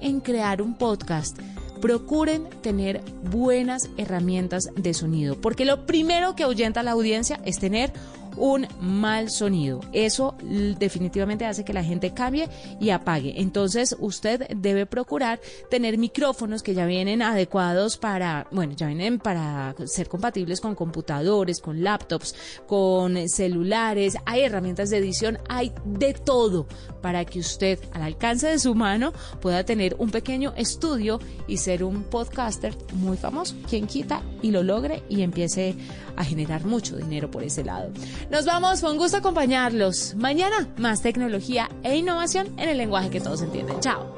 en crear un podcast, procuren tener buenas herramientas de sonido, porque lo primero que ahuyenta a la audiencia es tener un mal sonido. Eso definitivamente hace que la gente cambie y apague. Entonces usted debe procurar tener micrófonos que ya vienen adecuados para, bueno, ya vienen para ser compatibles con computadores, con laptops, con celulares. Hay herramientas de edición, hay de todo para que usted al alcance de su mano pueda tener un pequeño estudio y ser un podcaster muy famoso. Quien quita y lo logre y empiece a generar mucho dinero por ese lado. Nos vamos, fue un gusto acompañarlos. Mañana más tecnología e innovación en el lenguaje que todos entienden. Chao.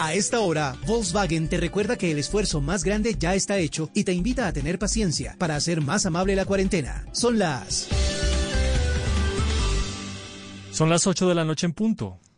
A esta hora, Volkswagen te recuerda que el esfuerzo más grande ya está hecho y te invita a tener paciencia para hacer más amable la cuarentena. Son las... Son las 8 de la noche en punto.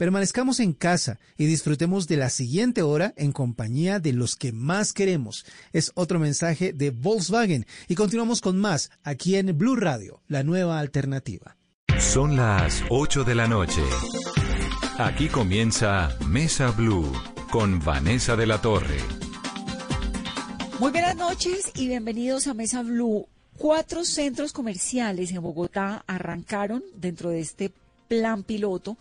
permanezcamos en casa y disfrutemos de la siguiente hora en compañía de los que más queremos. Es otro mensaje de Volkswagen y continuamos con más aquí en Blue Radio la nueva alternativa. Son las 8 de la noche. Aquí comienza Mesa Blue con Vanessa de la Torre. Muy buenas noches y bienvenidos a Mesa Blue. Cuatro centros comerciales en Bogotá arrancaron dentro de este plan piloto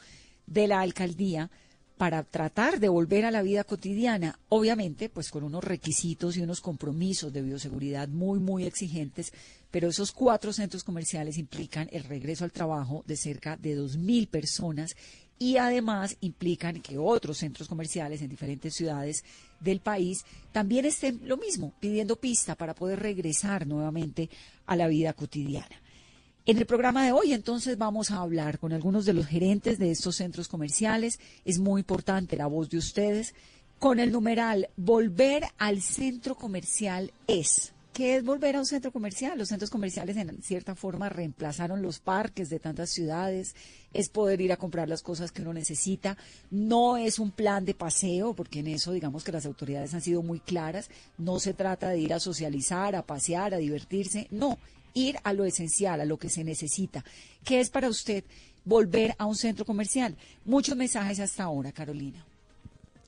de la alcaldía para tratar de volver a la vida cotidiana, obviamente pues con unos requisitos y unos compromisos de bioseguridad muy, muy exigentes, pero esos cuatro centros comerciales implican el regreso al trabajo de cerca de 2.000 personas y además implican que otros centros comerciales en diferentes ciudades del país también estén lo mismo, pidiendo pista para poder regresar nuevamente a la vida cotidiana. En el programa de hoy entonces vamos a hablar con algunos de los gerentes de estos centros comerciales. Es muy importante la voz de ustedes. Con el numeral Volver al centro comercial es. ¿Qué es volver a un centro comercial? Los centros comerciales en cierta forma reemplazaron los parques de tantas ciudades, es poder ir a comprar las cosas que uno necesita, no es un plan de paseo, porque en eso digamos que las autoridades han sido muy claras, no se trata de ir a socializar, a pasear, a divertirse, no, ir a lo esencial, a lo que se necesita. ¿Qué es para usted volver a un centro comercial? Muchos mensajes hasta ahora, Carolina.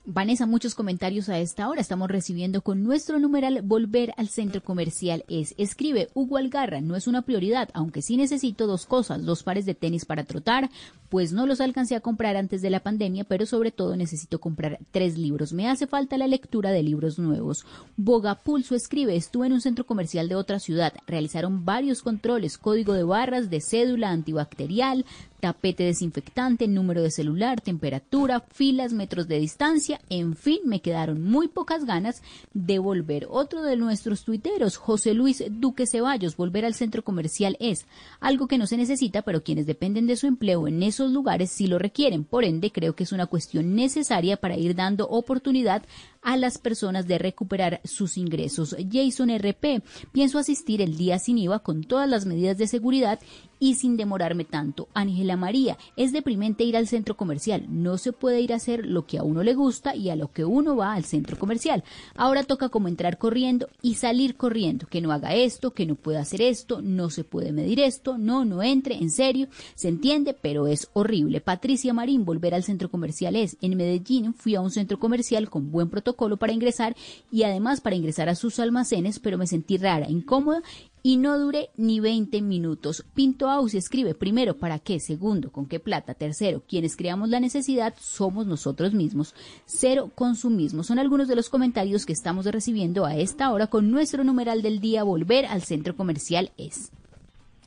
Vanessa, muchos comentarios a esta hora. Estamos recibiendo con nuestro numeral Volver al centro comercial es. Escribe Hugo Algarra, no es una prioridad, aunque sí necesito dos cosas, dos pares de tenis para trotar, pues no los alcancé a comprar antes de la pandemia, pero sobre todo necesito comprar tres libros. Me hace falta la lectura de libros nuevos. Boga Pulso escribe, estuve en un centro comercial de otra ciudad, realizaron varios controles, código de barras, de cédula antibacterial, tapete desinfectante, número de celular, temperatura, filas, metros de distancia, en fin, me quedaron muy pocas ganas de volver. Otro de nuestros tuiteros, José Luis Duque Ceballos, volver al centro comercial es algo que no se necesita, pero quienes dependen de su empleo en esos lugares sí lo requieren. Por ende, creo que es una cuestión necesaria para ir dando oportunidad a las personas de recuperar sus ingresos. Jason RP, pienso asistir el día sin IVA con todas las medidas de seguridad y sin demorarme tanto. Ángela María, es deprimente ir al centro comercial. No se puede ir a hacer lo que a uno le gusta y a lo que uno va al centro comercial. Ahora toca como entrar corriendo y salir corriendo. Que no haga esto, que no pueda hacer esto, no se puede medir esto, no, no entre, en serio. Se entiende, pero es horrible. Patricia Marín, volver al centro comercial es. En Medellín fui a un centro comercial con buen protocolo para ingresar y además para ingresar a sus almacenes, pero me sentí rara, incómoda y no duré ni 20 minutos. Pinto Ausi escribe primero, ¿para qué? Segundo, ¿con qué plata? Tercero, quienes creamos la necesidad somos nosotros mismos. Cero consumismo. Son algunos de los comentarios que estamos recibiendo a esta hora con nuestro numeral del día Volver al centro comercial es.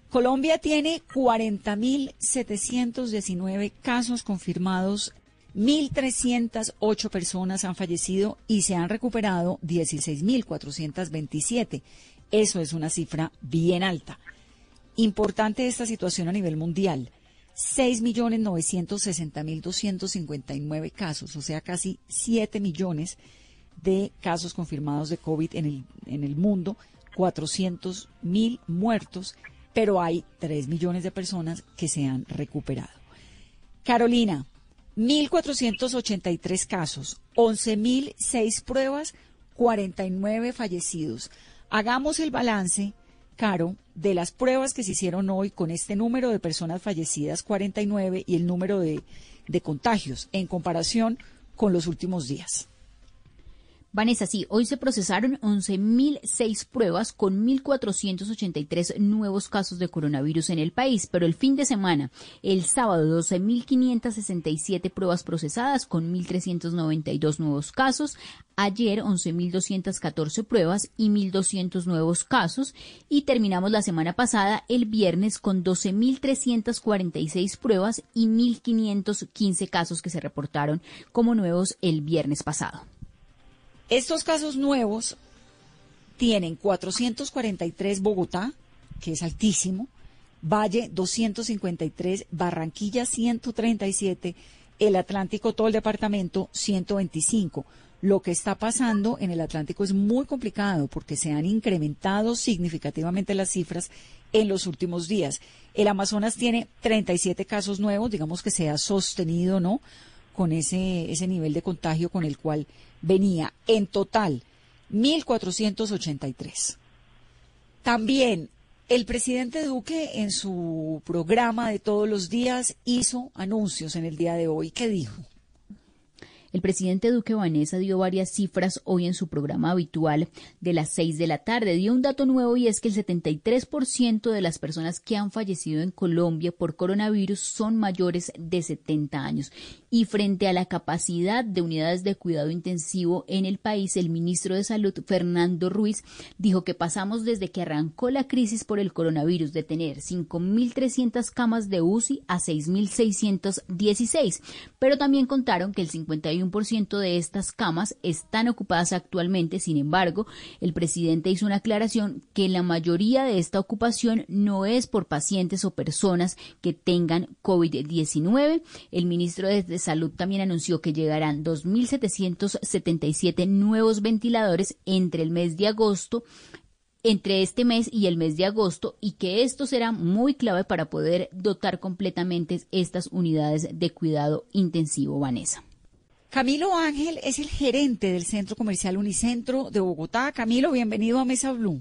Colombia tiene 40.719 casos confirmados 1.308 personas han fallecido y se han recuperado 16.427. Eso es una cifra bien alta. Importante esta situación a nivel mundial. 6.960.259 casos, o sea, casi 7 millones de casos confirmados de COVID en el, en el mundo, 400.000 muertos pero hay 3 millones de personas que se han recuperado. Carolina, 1.483 casos, 11.006 pruebas, 49 fallecidos. Hagamos el balance, Caro, de las pruebas que se hicieron hoy con este número de personas fallecidas, 49, y el número de, de contagios en comparación con los últimos días. Vanessa, sí, hoy se procesaron 11.006 pruebas con 1.483 nuevos casos de coronavirus en el país, pero el fin de semana, el sábado, 12.567 pruebas procesadas con 1.392 nuevos casos, ayer 11.214 pruebas y 1.200 nuevos casos y terminamos la semana pasada el viernes con 12.346 pruebas y 1.515 casos que se reportaron como nuevos el viernes pasado. Estos casos nuevos tienen 443 Bogotá, que es altísimo, Valle 253, Barranquilla 137, el Atlántico, todo el departamento 125. Lo que está pasando en el Atlántico es muy complicado porque se han incrementado significativamente las cifras en los últimos días. El Amazonas tiene 37 casos nuevos, digamos que se ha sostenido, ¿no? Con ese, ese nivel de contagio con el cual venía en total 1.483. También el presidente Duque en su programa de todos los días hizo anuncios en el día de hoy. ¿Qué dijo? El presidente Duque Vanessa dio varias cifras hoy en su programa habitual de las seis de la tarde. Dio un dato nuevo y es que el 73% de las personas que han fallecido en Colombia por coronavirus son mayores de 70 años. Y frente a la capacidad de unidades de cuidado intensivo en el país, el ministro de Salud, Fernando Ruiz, dijo que pasamos desde que arrancó la crisis por el coronavirus de tener 5.300 camas de UCI a 6.616. Pero también contaron que el 51 ciento de estas camas están ocupadas actualmente. Sin embargo, el presidente hizo una aclaración que la mayoría de esta ocupación no es por pacientes o personas que tengan COVID-19. El ministro de Salud también anunció que llegarán 2.777 nuevos ventiladores entre el mes de agosto entre este mes y el mes de agosto y que esto será muy clave para poder dotar completamente estas unidades de cuidado intensivo, Vanessa. Camilo Ángel es el gerente del Centro Comercial Unicentro de Bogotá. Camilo, bienvenido a Mesa Blue.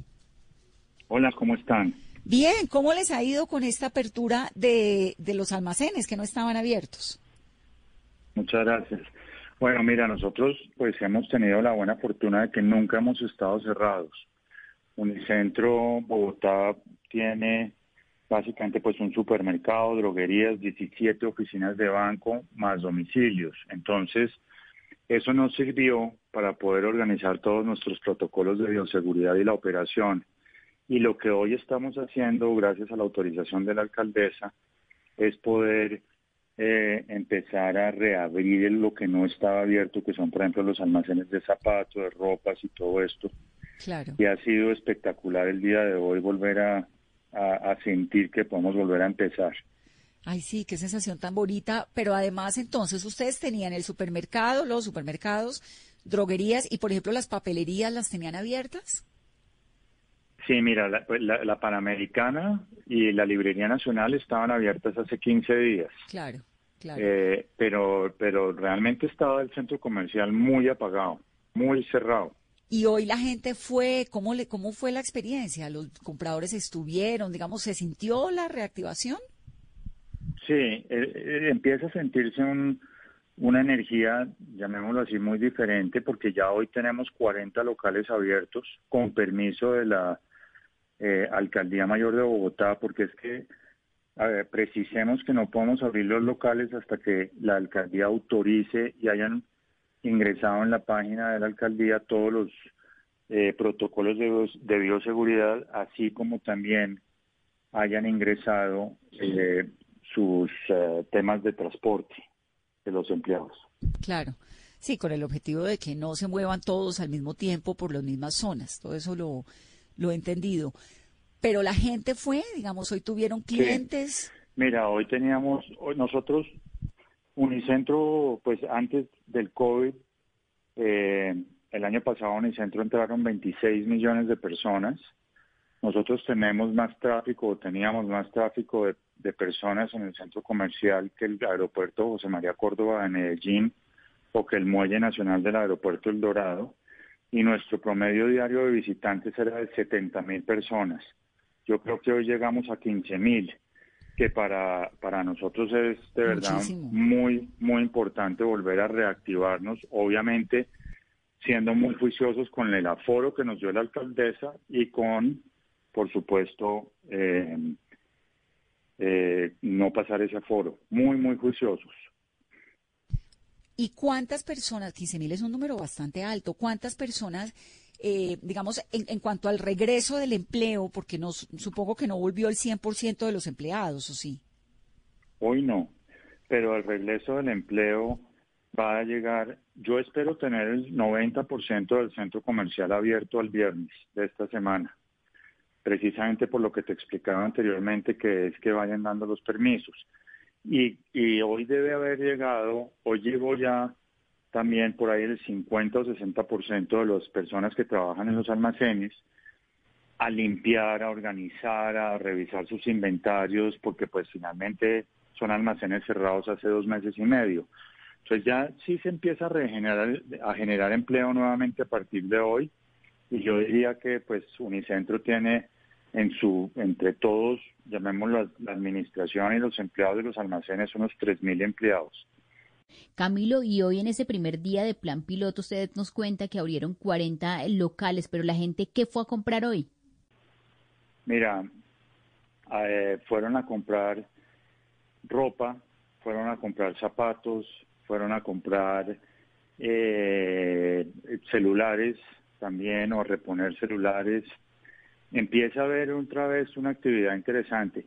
Hola, ¿cómo están? Bien, ¿cómo les ha ido con esta apertura de, de los almacenes que no estaban abiertos? Muchas gracias. Bueno, mira, nosotros pues hemos tenido la buena fortuna de que nunca hemos estado cerrados. Unicentro Bogotá tiene básicamente pues un supermercado, droguerías, 17 oficinas de banco más domicilios. Entonces, eso nos sirvió para poder organizar todos nuestros protocolos de bioseguridad y la operación. Y lo que hoy estamos haciendo, gracias a la autorización de la alcaldesa, es poder eh, empezar a reabrir lo que no estaba abierto, que son, por ejemplo, los almacenes de zapatos, de ropas y todo esto. Claro. Y ha sido espectacular el día de hoy volver a, a, sentir que podemos volver a empezar. Ay, sí, qué sensación tan bonita. Pero además, entonces, ustedes tenían el supermercado, los supermercados, droguerías y, por ejemplo, las papelerías, ¿las tenían abiertas? Sí, mira, la, pues, Panamericana y la Librería Nacional estaban abiertas hace 15 días. Claro, claro. Eh, pero, pero realmente estaba el centro comercial muy apagado, muy cerrado. Y hoy la gente fue, ¿cómo, le, ¿cómo fue la experiencia? ¿Los compradores estuvieron, digamos, se sintió la reactivación? Sí, eh, eh, empieza a sentirse una energía, llamémoslo así, muy diferente, porque ya hoy tenemos 40 locales abiertos con permiso de la eh, Alcaldía Mayor de Bogotá, porque es que precisemos que no podemos abrir los locales hasta que la alcaldía autorice y hayan ingresado en la página de la alcaldía todos los eh, protocolos de, bioseguridad, así como también hayan ingresado eh, sus eh, temas de transporte de los empleados. Claro. Sí, con el objetivo de que no se muevan todos al mismo tiempo por las mismas zonas. Todo eso lo, lo he entendido. Pero la gente fue, digamos, hoy tuvieron clientes. Mira, hoy teníamos, hoy nosotros Unicentro, pues antes del COVID, eh, el año pasado Unicentro entraron 26 millones de personas. Nosotros tenemos más tráfico o teníamos más tráfico de, de personas en el centro comercial que el aeropuerto José María Córdoba de Medellín o que el muelle nacional del aeropuerto El Dorado y nuestro promedio diario de visitantes era de 70 mil personas. Yo creo que hoy llegamos a 15 mil, que para, para nosotros es de verdad Muchísimo. muy, muy importante volver a reactivarnos, obviamente siendo muy juiciosos con el aforo que nos dio la alcaldesa y con, por supuesto, eh, eh, no pasar ese aforo. Muy, muy juiciosos. ¿Y cuántas personas, 15 mil es un número bastante alto, cuántas personas, eh, digamos, en, en cuanto al regreso del empleo, porque nos, supongo que no volvió el 100% de los empleados, ¿o sí? Hoy no, pero el regreso del empleo va a llegar, yo espero tener el 90% del centro comercial abierto el viernes de esta semana, precisamente por lo que te explicaba anteriormente, que es que vayan dando los permisos. Y, y hoy debe haber llegado, hoy llegó ya también por ahí el 50 o 60% de las personas que trabajan en los almacenes a limpiar, a organizar, a revisar sus inventarios, porque pues finalmente son almacenes cerrados hace dos meses y medio. Entonces ya sí se empieza a regenerar, a generar empleo nuevamente a partir de hoy, y yo diría que pues Unicentro tiene en su, entre todos, llamémoslo la administración y los empleados de los almacenes, unos 3.000 empleados. Camilo, y hoy en ese primer día de plan piloto usted nos cuenta que abrieron 40 locales, pero la gente, ¿qué fue a comprar hoy? Mira, eh, fueron a comprar ropa, fueron a comprar zapatos, fueron a comprar eh, celulares también o a reponer celulares. Empieza a haber otra vez una actividad interesante.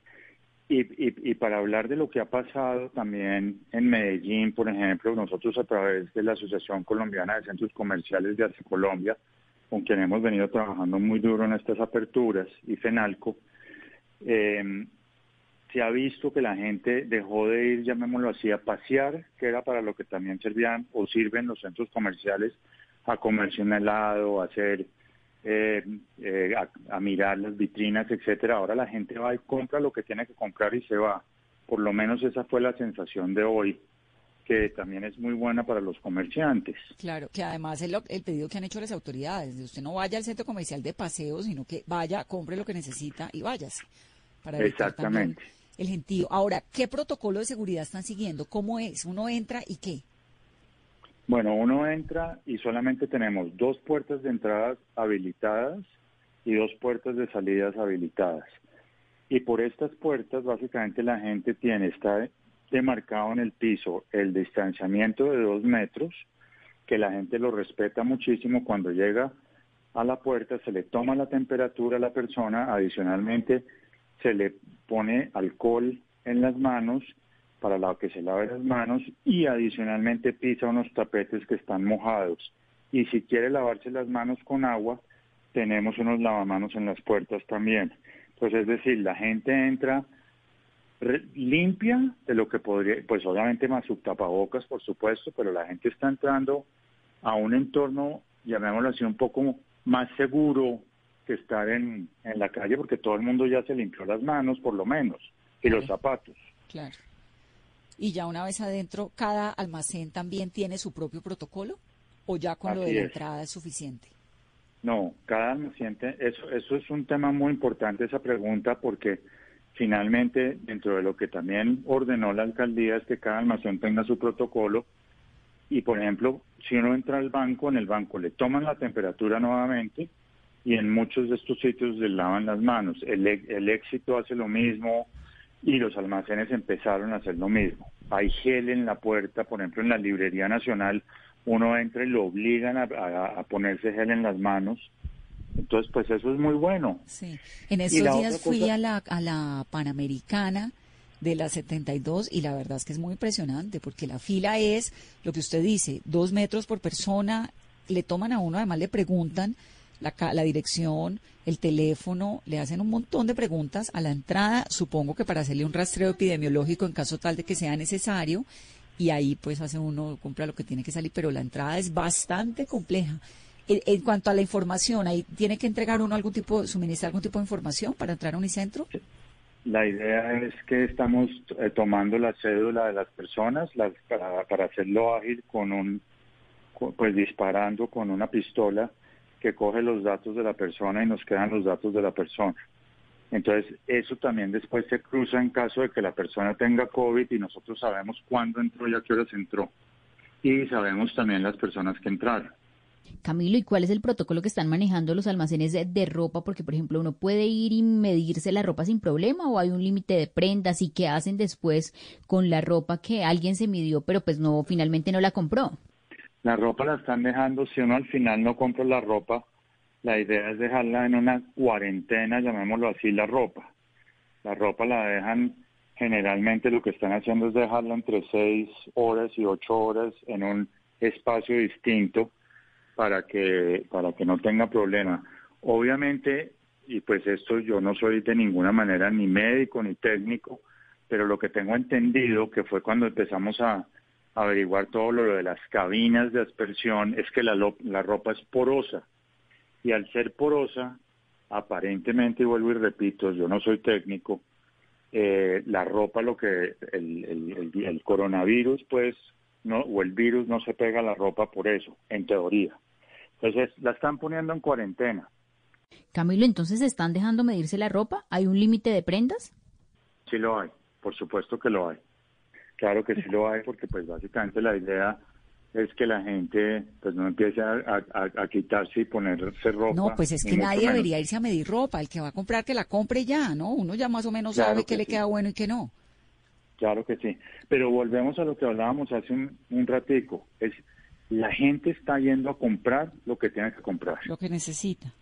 Y, y, y, para hablar de lo que ha pasado también en Medellín, por ejemplo, nosotros a través de la Asociación Colombiana de Centros Comerciales de Hace Colombia, con quien hemos venido trabajando muy duro en estas aperturas, y FENALCO, eh, se ha visto que la gente dejó de ir, llamémoslo así, a pasear, que era para lo que también servían o sirven los centros comerciales, a comercio en helado, a hacer eh, eh, a, a, mirar las vitrinas, etcétera. Ahora la gente va y compra lo que tiene que comprar y se va. Por lo menos esa fue la sensación de hoy, que también es muy buena para los comerciantes. Claro, que además es el pedido que han hecho las autoridades, de usted no vaya al centro comercial de paseo, sino que vaya, compre lo que necesita y váyase. Para Exactamente. El gentío. Ahora, ¿qué protocolo de seguridad están siguiendo? ¿Cómo es? ¿Uno entra y qué? Bueno, uno entra y solamente tenemos dos puertas de entrada habilitadas y dos puertas de salidas habilitadas. Y por estas puertas básicamente la gente tiene, está demarcado en el piso el distanciamiento de dos metros, que la gente lo respeta muchísimo cuando llega a la puerta, se le toma la temperatura a la persona, adicionalmente se le pone alcohol en las manos para la que se lave las manos y adicionalmente pisa unos tapetes que están mojados. Y si quiere lavarse las manos con agua, tenemos unos lavamanos en las puertas también. Entonces, es decir, la gente entra limpia de lo que podría, pues obviamente más subtapabocas, por supuesto, pero la gente está entrando a un entorno, llamémoslo así, un poco más seguro que estar en, en la calle, porque todo el mundo ya se limpió las manos, por lo menos, y los zapatos. Claro y ya una vez adentro, cada almacén también tiene su propio protocolo o ya con Así lo de la es. entrada es suficiente? No, cada almacén, eso, eso es un tema muy importante esa pregunta porque finalmente dentro de lo que también ordenó la alcaldía es que cada almacén tenga su protocolo y por ejemplo, si uno entra al banco, en el banco le toman la temperatura nuevamente y en muchos de estos sitios le lavan las manos. El, el éxito hace lo mismo, y los almacenes empezaron a hacer lo mismo. Hay gel en la puerta, por ejemplo, en la Librería Nacional, uno entra y lo obligan a, a, a ponerse gel en las manos. Entonces, pues eso es muy bueno. Sí. En estos días fui cosa... a, la, a la Panamericana de la 72 y la verdad es que es muy impresionante porque la fila es, lo que usted dice, dos metros por persona, le toman a uno, además le preguntan la, la, dirección, el teléfono, le hacen un montón de preguntas a la entrada, supongo que para hacerle un rastreo epidemiológico en caso tal de que sea necesario, y ahí pues hace uno, compra lo que tiene que salir, pero la entrada es bastante compleja. en, cuanto a la información, ahí tiene que entregar uno algún tipo, suministrar algún tipo de información para entrar a Unicentro. La idea es que estamos eh, tomando la cédula de las personas para, para hacerlo ágil con un, pues disparando con una pistola que coge los datos de la persona y nos quedan los datos de la persona. Entonces, eso también después se cruza en caso de que la persona tenga COVID y nosotros sabemos cuándo entró y a qué horas entró. Y sabemos también las personas que entraron. Camilo, ¿y cuál es el protocolo que están manejando los almacenes de, ropa? Porque, por ejemplo, uno puede ir y medirse la ropa sin problema o hay un límite de prendas y qué hacen después con la ropa que alguien se midió, pero pues no, finalmente no la compró. La ropa la están dejando, si uno al final no compra la ropa, la idea es dejarla en una cuarentena, llamémoslo así, la ropa. La ropa la dejan, generalmente lo que están haciendo es dejarla entre seis horas y ocho horas en un espacio distinto para que, para que no tenga problema. Obviamente, y pues esto yo no soy de ninguna manera ni médico ni técnico, pero lo que tengo entendido que fue cuando empezamos a, averiguar todo lo de las cabinas de aspersión es que la, la ropa es porosa y al ser porosa, aparentemente, y vuelvo y repito, yo no soy técnico, eh, la ropa, lo que el, el, el, coronavirus, pues, no, o el virus no se pega a la ropa por eso, en teoría. Entonces, la están poniendo en cuarentena. Camilo, entonces están dejando medirse la ropa. ¿Hay un límite de prendas? Sí lo hay, por supuesto que lo hay. Claro que sí lo hay, porque pues básicamente la idea es que la gente pues no empiece a, quitarse y ponerse ropa. No, pues es que nadie debería irse a medir ropa. El que va a comprar, que la compre ya, ¿no? Uno ya más o menos sabe qué le queda bueno y qué no. Claro que sí. Pero volvemos a lo que hablábamos hace un, un ratico. Es la gente está yendo a comprar lo que tiene que comprar. Lo que necesita.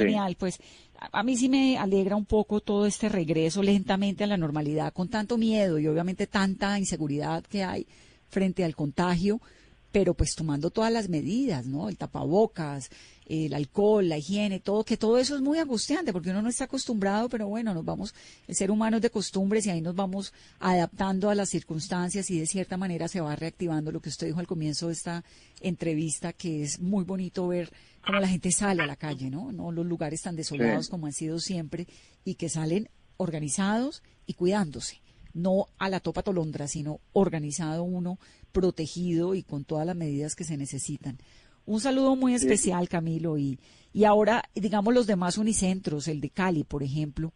Genial, pues a mí sí me alegra un poco todo este regreso lentamente a la normalidad, con tanto miedo y obviamente tanta inseguridad que hay frente al contagio, pero pues tomando todas las medidas, ¿no? El tapabocas, el alcohol, la higiene, todo, que todo eso es muy angustiante porque uno no está acostumbrado, pero bueno, nos vamos, el ser humano es de costumbres y ahí nos vamos adaptando a las circunstancias y de cierta manera se va reactivando lo que usted dijo al comienzo de esta entrevista, que es muy bonito ver cómo la gente sale a la calle, ¿no? No los lugares tan desolados como han sido siempre y que salen organizados y cuidándose no a la topa tolondra, sino organizado uno, protegido y con todas las medidas que se necesitan. Un saludo muy especial, Camilo. Y, y ahora, digamos, los demás unicentros, el de Cali, por ejemplo,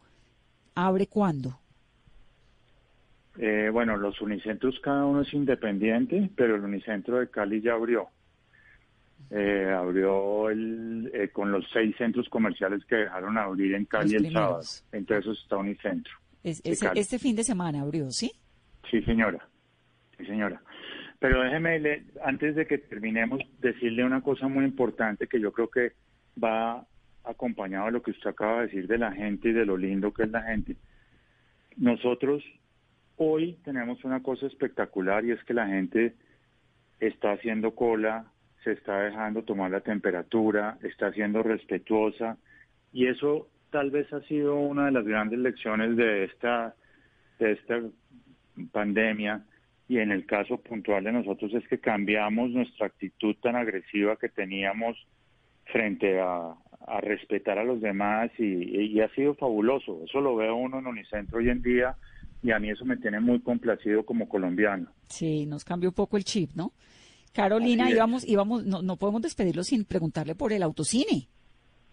¿abre cuándo? Eh, bueno, los unicentros cada uno es independiente, pero el unicentro de Cali ya abrió. Eh, abrió el, eh, con los seis centros comerciales que dejaron abrir en Cali el sábado. Entonces está unicentro. este fin de semana abrió, ¿sí? Sí, señora. Sí, señora. Pero déjeme, antes de que terminemos, decirle una cosa muy importante que yo creo que va acompañado de lo que usted acaba de decir de la gente y de lo lindo que es la gente. Nosotros hoy tenemos una cosa espectacular y es que la gente está haciendo cola, se está dejando tomar la temperatura, está siendo respetuosa y eso tal vez ha sido una de las grandes lecciones de esta de esta pandemia y en el caso puntual de nosotros es que cambiamos nuestra actitud tan agresiva que teníamos frente a, respetar a los demás y, ha sido fabuloso. Eso lo veo uno en Unicentro hoy en día y a mí eso me tiene muy complacido como colombiano. Sí, nos cambió un poco el chip, ¿no? Carolina, íbamos, íbamos, no, no podemos despedirlo sin preguntarle por el autocine.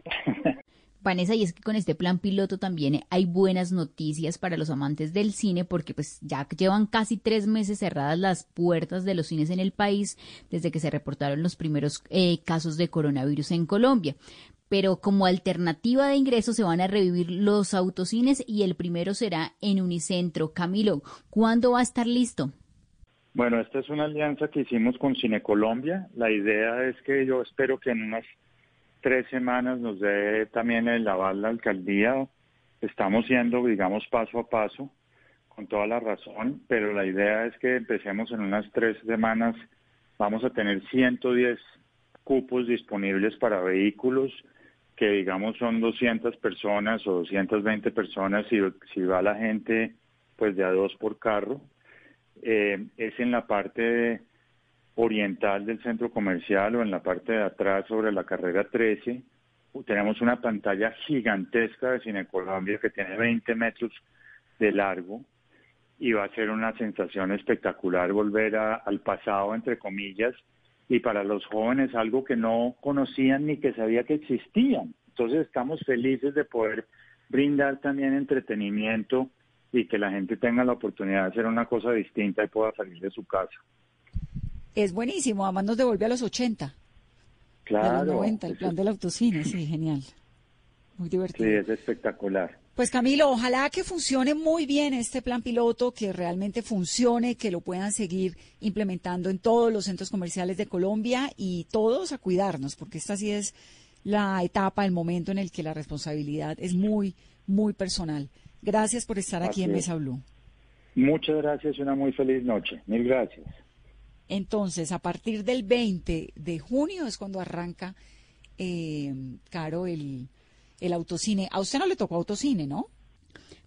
Vanessa, y es que con este plan piloto también hay buenas noticias para los amantes del cine porque pues ya llevan casi tres meses cerradas las puertas de los cines en el país desde que se reportaron los primeros eh, casos de coronavirus en Colombia. Pero como alternativa de ingreso se van a revivir los autocines y el primero será en Unicentro. Camilo, ¿cuándo va a estar listo? Bueno, esta es una alianza que hicimos con Cine Colombia. La idea es que yo espero que en unas tres semanas nos dé también el aval la alcaldía. Estamos yendo, digamos, paso a paso, con toda la razón, pero la idea es que empecemos en unas tres semanas. Vamos a tener 110 cupos disponibles para vehículos, que digamos son 200 personas o 220 personas si, si va la gente pues de a dos por carro. Eh, es en la parte oriental del centro comercial o en la parte de atrás sobre la carrera 13. Tenemos una pantalla gigantesca de Cine Colombia que tiene 20 metros de largo y va a ser una sensación espectacular volver al pasado, entre comillas, y para los jóvenes algo que no conocían ni que sabía que existían. Entonces estamos felices de poder brindar también entretenimiento y que la gente tenga la oportunidad de hacer una cosa distinta y pueda salir de su casa. Es buenísimo, además nos devuelve a los 80. Claro. A los 90, el plan del autocine, sí, genial. Muy divertido. Sí, es espectacular. Pues Camilo, ojalá que funcione muy bien este plan piloto, que realmente funcione, que lo puedan seguir implementando en todos los centros comerciales de Colombia y todos a cuidarnos, porque esta sí es la etapa, el momento en el que la responsabilidad es muy, muy personal. Gracias por estar aquí en Mesa Blue. Muchas gracias y una muy feliz noche. Mil gracias. Entonces, a partir del 20 de junio es cuando arranca, eh, Caro, el, el autocine. A usted no le tocó autocine, ¿no?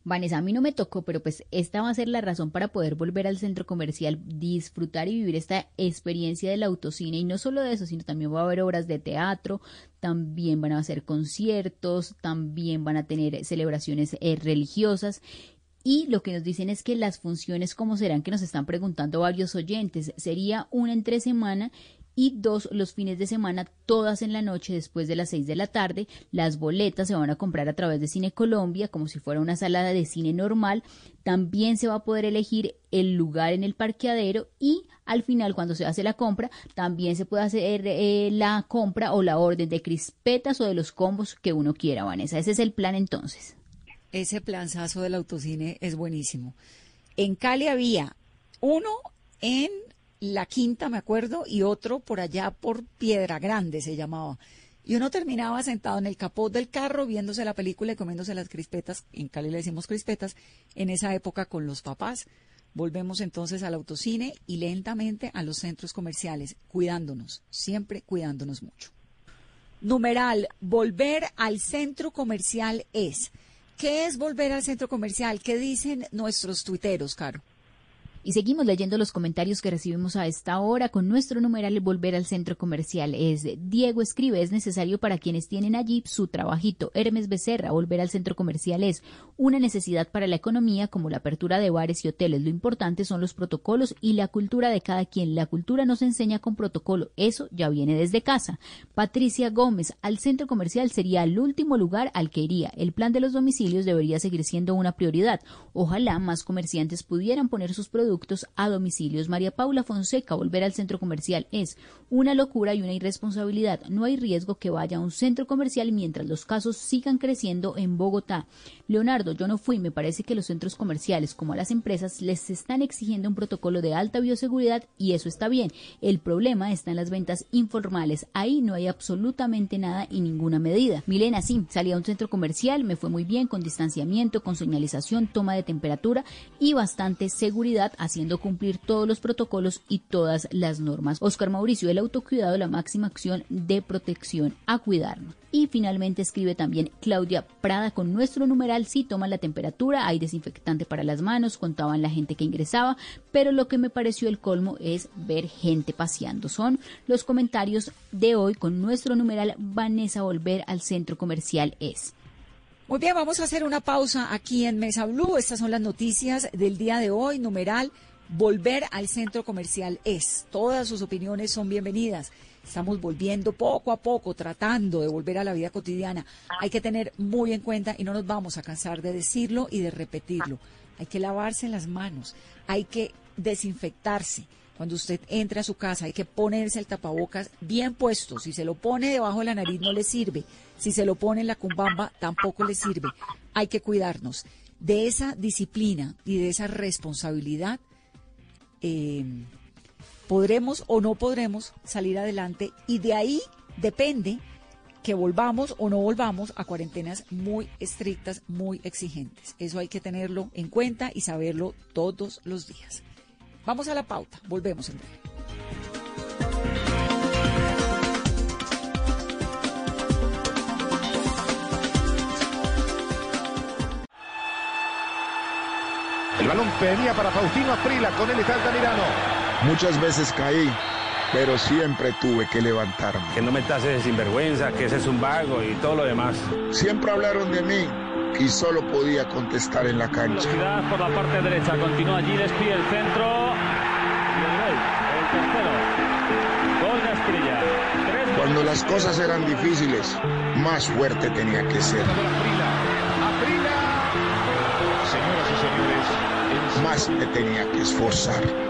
Vanessa, a mí no me tocó, pero pues esta va a ser la razón para poder volver al centro comercial, disfrutar y vivir esta experiencia del autocine. Y no solo de eso, sino también va a haber obras de teatro, también van a hacer conciertos, también van a tener celebraciones eh, religiosas. Y lo que nos dicen es que las funciones, como serán, que nos están preguntando varios oyentes, sería una entre semana y dos los fines de semana, todas en la noche después de las seis de la tarde. Las boletas se van a comprar a través de Cine Colombia como si fuera una sala de cine normal. También se va a poder elegir el lugar en el parqueadero y al final cuando se hace la compra también se puede hacer eh, la compra o la orden de crispetas o de los combos que uno quiera, Vanessa. Ese es el plan entonces. Ese planzazo del autocine es buenísimo. En Cali había uno en la quinta, me acuerdo, y otro por allá por Piedra Grande se llamaba. Y uno terminaba sentado en el capot del carro viéndose la película y comiéndose las crispetas, en Cali le decimos crispetas, en esa época con los papás. Volvemos entonces al autocine y lentamente a los centros comerciales, cuidándonos, siempre cuidándonos mucho. Numeral, volver al centro comercial es. ¿Qué es volver al centro comercial? ¿Qué dicen nuestros tuiteros, Caro? Y seguimos leyendo los comentarios que recibimos a esta hora con nuestro numeral Volver al Centro Comercial. Es Diego escribe, es necesario para quienes tienen allí su trabajito. Hermes Becerra, Volver al Centro Comercial es una necesidad para la economía como la apertura de bares y hoteles. Lo importante son los protocolos y la cultura de cada quien. La cultura nos enseña con protocolo. Eso ya viene desde casa. Patricia Gómez, al centro comercial sería el último lugar al que iría. El plan de los domicilios debería seguir siendo una prioridad. Ojalá más comerciantes pudieran poner sus productos a domicilios. María Paula Fonseca, volver al centro comercial es una locura y una irresponsabilidad. No hay riesgo que vaya a un centro comercial mientras los casos sigan creciendo en Bogotá. Leonardo, yo no fui, me parece que los centros comerciales como a las empresas les están exigiendo un protocolo de alta bioseguridad y eso está bien. El problema está en las ventas informales. Ahí no hay absolutamente nada y ninguna medida. Milena, sí, salí a un centro comercial, me fue muy bien con distanciamiento, con señalización, toma de temperatura y bastante seguridad haciendo cumplir todos los protocolos y todas las normas. Oscar Mauricio, el autocuidado, la máxima acción de protección a cuidarnos. Y finalmente escribe también Claudia Prada con nuestro numeral, si toman la temperatura, hay desinfectante para las manos, contaban la gente que ingresaba, pero lo que me pareció el colmo es ver gente paseando. Son los comentarios de hoy con nuestro numeral Vanessa Volver al centro comercial es. Muy bien, vamos a hacer una pausa aquí en Mesa Blue. Estas son las noticias del día de hoy. Numeral, volver al centro comercial es. Todas sus opiniones son bienvenidas. Estamos volviendo poco a poco, tratando de volver a la vida cotidiana. Hay que tener muy en cuenta y no nos vamos a cansar de decirlo y de repetirlo. Hay que lavarse las manos, hay que desinfectarse. Cuando usted entra a su casa hay que ponerse el tapabocas bien puesto. Si se lo pone debajo de la nariz no le sirve. Si se lo pone en la cumbamba tampoco le sirve. Hay que cuidarnos. De esa disciplina y de esa responsabilidad eh, podremos o no podremos salir adelante y de ahí depende que volvamos o no volvamos a cuarentenas muy estrictas, muy exigentes. Eso hay que tenerlo en cuenta y saberlo todos los días. Vamos a la pauta, volvemos en breve. El balón venía para Faustino Aprila, con él está Altamirano. Muchas veces caí pero siempre tuve que levantarme. Que no me tases sinvergüenza, que ese es un vago y todo lo demás. Siempre hablaron de mí y solo podía contestar en la cancha. por la parte derecha, continúa allí, despide el centro. Y el gol, el tercero. Gol de Asprilla. Cuando las cosas eran difíciles, más fuerte tenía que ser. Más me tenía que esforzar.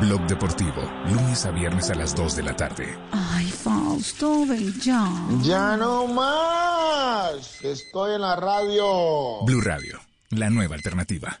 Blog Deportivo, lunes a viernes a las 2 de la tarde. Ay, Fausto, ven ya. Ya no más. Estoy en la radio. Blue Radio, la nueva alternativa.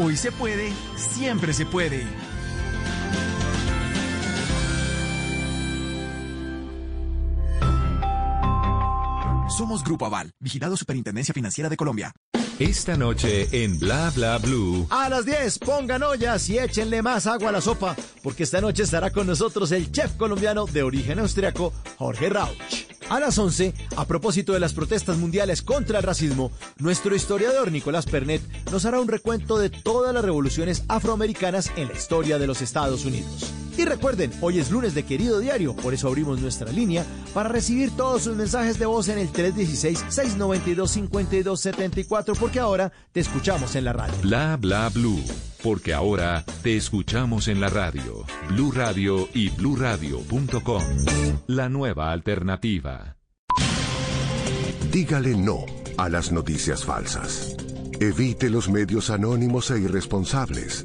Hoy se puede, siempre se puede. Somos Grupo Aval, vigilado Superintendencia Financiera de Colombia. Esta noche en Bla Bla Blue. A las 10 pongan ollas y échenle más agua a la sopa, porque esta noche estará con nosotros el chef colombiano de origen austriaco, Jorge Rauch. A las 11, a propósito de las protestas mundiales contra el racismo, nuestro historiador Nicolás Pernet nos hará un recuento de todas las revoluciones afroamericanas en la historia de los Estados Unidos. Y recuerden, hoy es lunes de Querido Diario, por eso abrimos nuestra línea para recibir todos sus mensajes de voz en el 316-692-5274, porque ahora te escuchamos en la radio. Bla bla blue, porque ahora te escuchamos en la radio. Blue Radio y bluradio.com. La nueva alternativa. Dígale no a las noticias falsas. Evite los medios anónimos e irresponsables.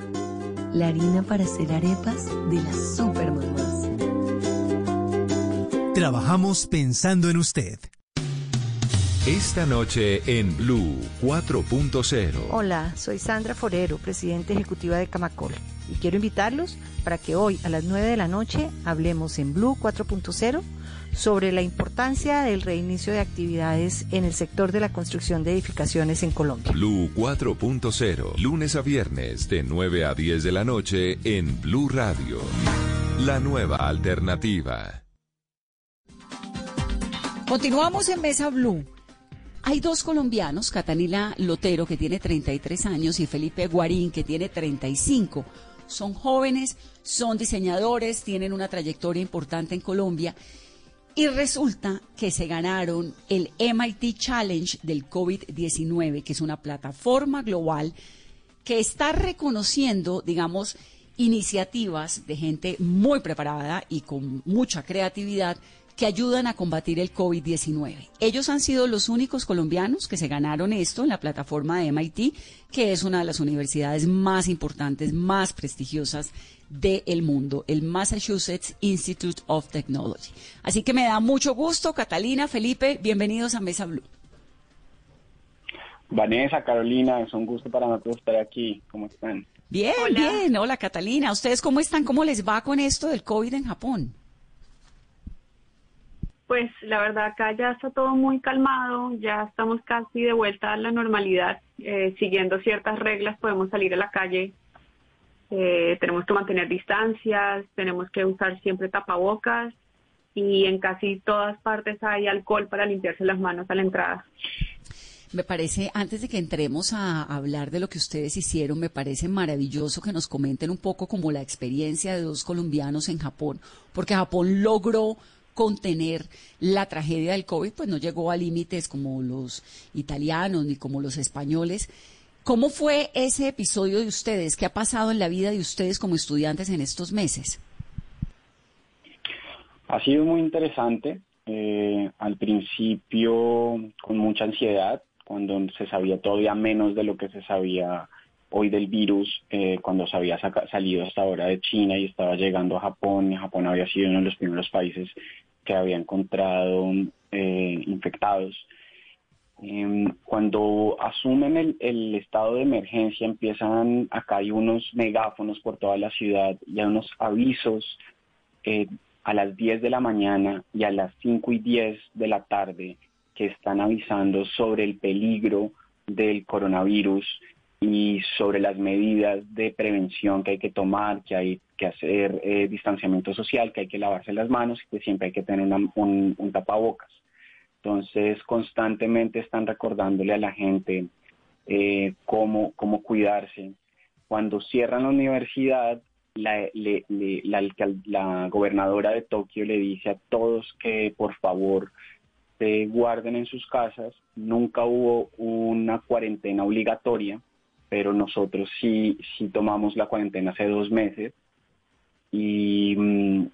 La harina para hacer arepas de las super mamás. Trabajamos pensando en usted. Esta noche en Blue 4.0. Hola, soy Sandra Forero, presidenta ejecutiva de Camacol, y quiero invitarlos para que hoy a las 9 de la noche hablemos en Blue 4.0 sobre la importancia del reinicio de actividades en el sector de la construcción de edificaciones en Colombia. Blue 4.0, lunes a viernes de 9 a 10 de la noche en Blue Radio. La nueva alternativa. Continuamos en Mesa Blue. Hay dos colombianos, Catalina Lotero, que tiene 33 años, y Felipe Guarín, que tiene 35. Son jóvenes, son diseñadores, tienen una trayectoria importante en Colombia. Y resulta que se ganaron el MIT Challenge del COVID-19, que es una plataforma global que está reconociendo, digamos, iniciativas de gente muy preparada y con mucha creatividad que ayudan a combatir el COVID-19. Ellos han sido los únicos colombianos que se ganaron esto en la plataforma de MIT, que es una de las universidades más importantes, más prestigiosas del mundo, el Massachusetts Institute of Technology. Así que me da mucho gusto, Catalina, Felipe, bienvenidos a Mesa Blue. Vanessa, Carolina, es un gusto para nosotros estar aquí. ¿Cómo están? Bien, bien. Hola, Catalina. ¿Ustedes cómo están? ¿Cómo les va con esto del COVID en Japón? Pues la verdad acá ya está todo muy calmado, ya estamos casi de vuelta a la normalidad, eh, siguiendo ciertas reglas podemos salir a la calle, eh, tenemos que mantener distancias, tenemos que usar siempre tapabocas y en casi todas partes hay alcohol para limpiarse las manos a la entrada. Me parece, antes de que entremos a hablar de lo que ustedes hicieron, me parece maravilloso que nos comenten un poco como la experiencia de dos colombianos en Japón, porque Japón logró contener la tragedia del COVID, pues no llegó a límites como los italianos ni como los españoles. ¿Cómo fue ese episodio de ustedes? ¿Qué ha pasado en la vida de ustedes como estudiantes en estos meses? Ha sido muy interesante. Eh, al principio con mucha ansiedad, cuando se sabía todavía menos de lo que se sabía hoy del virus, eh, cuando se había salido hasta ahora de China y estaba llegando a Japón, y Japón había sido uno de los primeros países que había encontrado eh, infectados. Em, cuando asumen el, estado de emergencia, empiezan, acá hay unos megáfonos por toda la ciudad y hay unos avisos eh, a las 10 de la mañana y a las 5 y 10 de la tarde que están avisando sobre el peligro del coronavirus y sobre las medidas de prevención que hay que tomar, que hay que hacer eh, distanciamiento social, que hay que lavarse las manos y que siempre hay que tener un, tapabocas. Entonces, constantemente están recordándole a la gente eh, cómo, cómo cuidarse. Cuando cierran la universidad, la, la, gobernadora de Tokio le dice a todos que por favor se guarden en sus casas. Nunca hubo una cuarentena obligatoria pero nosotros sí, sí tomamos la cuarentena hace dos meses y, mm,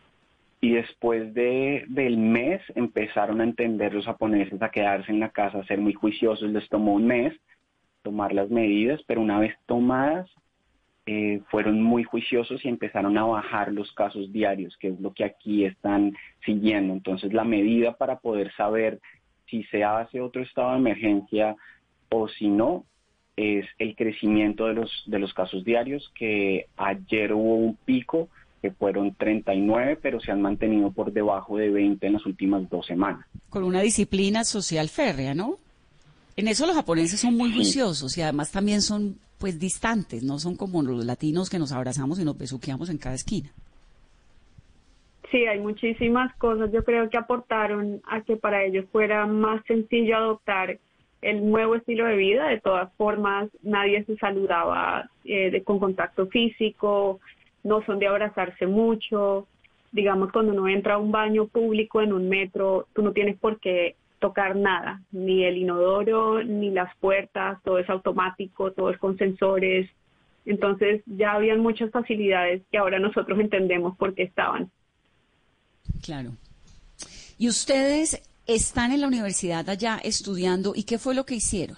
y después de, del mes empezaron a entender los japoneses a quedarse en la casa, a ser muy juiciosos, les tomó un mes tomar las medidas, pero una vez tomadas eh, fueron muy juiciosos y empezaron a bajar los casos diarios, que es lo que aquí están siguiendo. Entonces la medida para poder saber si se hace otro estado de emergencia o si no, es el crecimiento de los, de los casos diarios, que ayer hubo un pico que fueron 39, pero se han mantenido por debajo de 20 en las últimas dos semanas. Con una disciplina social férrea, ¿no? En eso los japoneses son muy juiciosos y además también son pues distantes, no son como los latinos que nos abrazamos y nos besuqueamos en cada esquina. Sí, hay muchísimas cosas yo creo que aportaron a que para ellos fuera más sencillo adoptar el nuevo estilo de vida. De todas formas, nadie se saludaba eh, con contacto físico, no son de abrazarse mucho. Digamos, cuando uno entra a un baño público en un metro, tú no tienes por qué tocar nada, ni el inodoro, ni las puertas, todo es automático, todo es con sensores. Entonces ya habían muchas facilidades que ahora nosotros entendemos por qué estaban. Claro. ¿Y ustedes están en la universidad allá estudiando y qué fue lo que hicieron?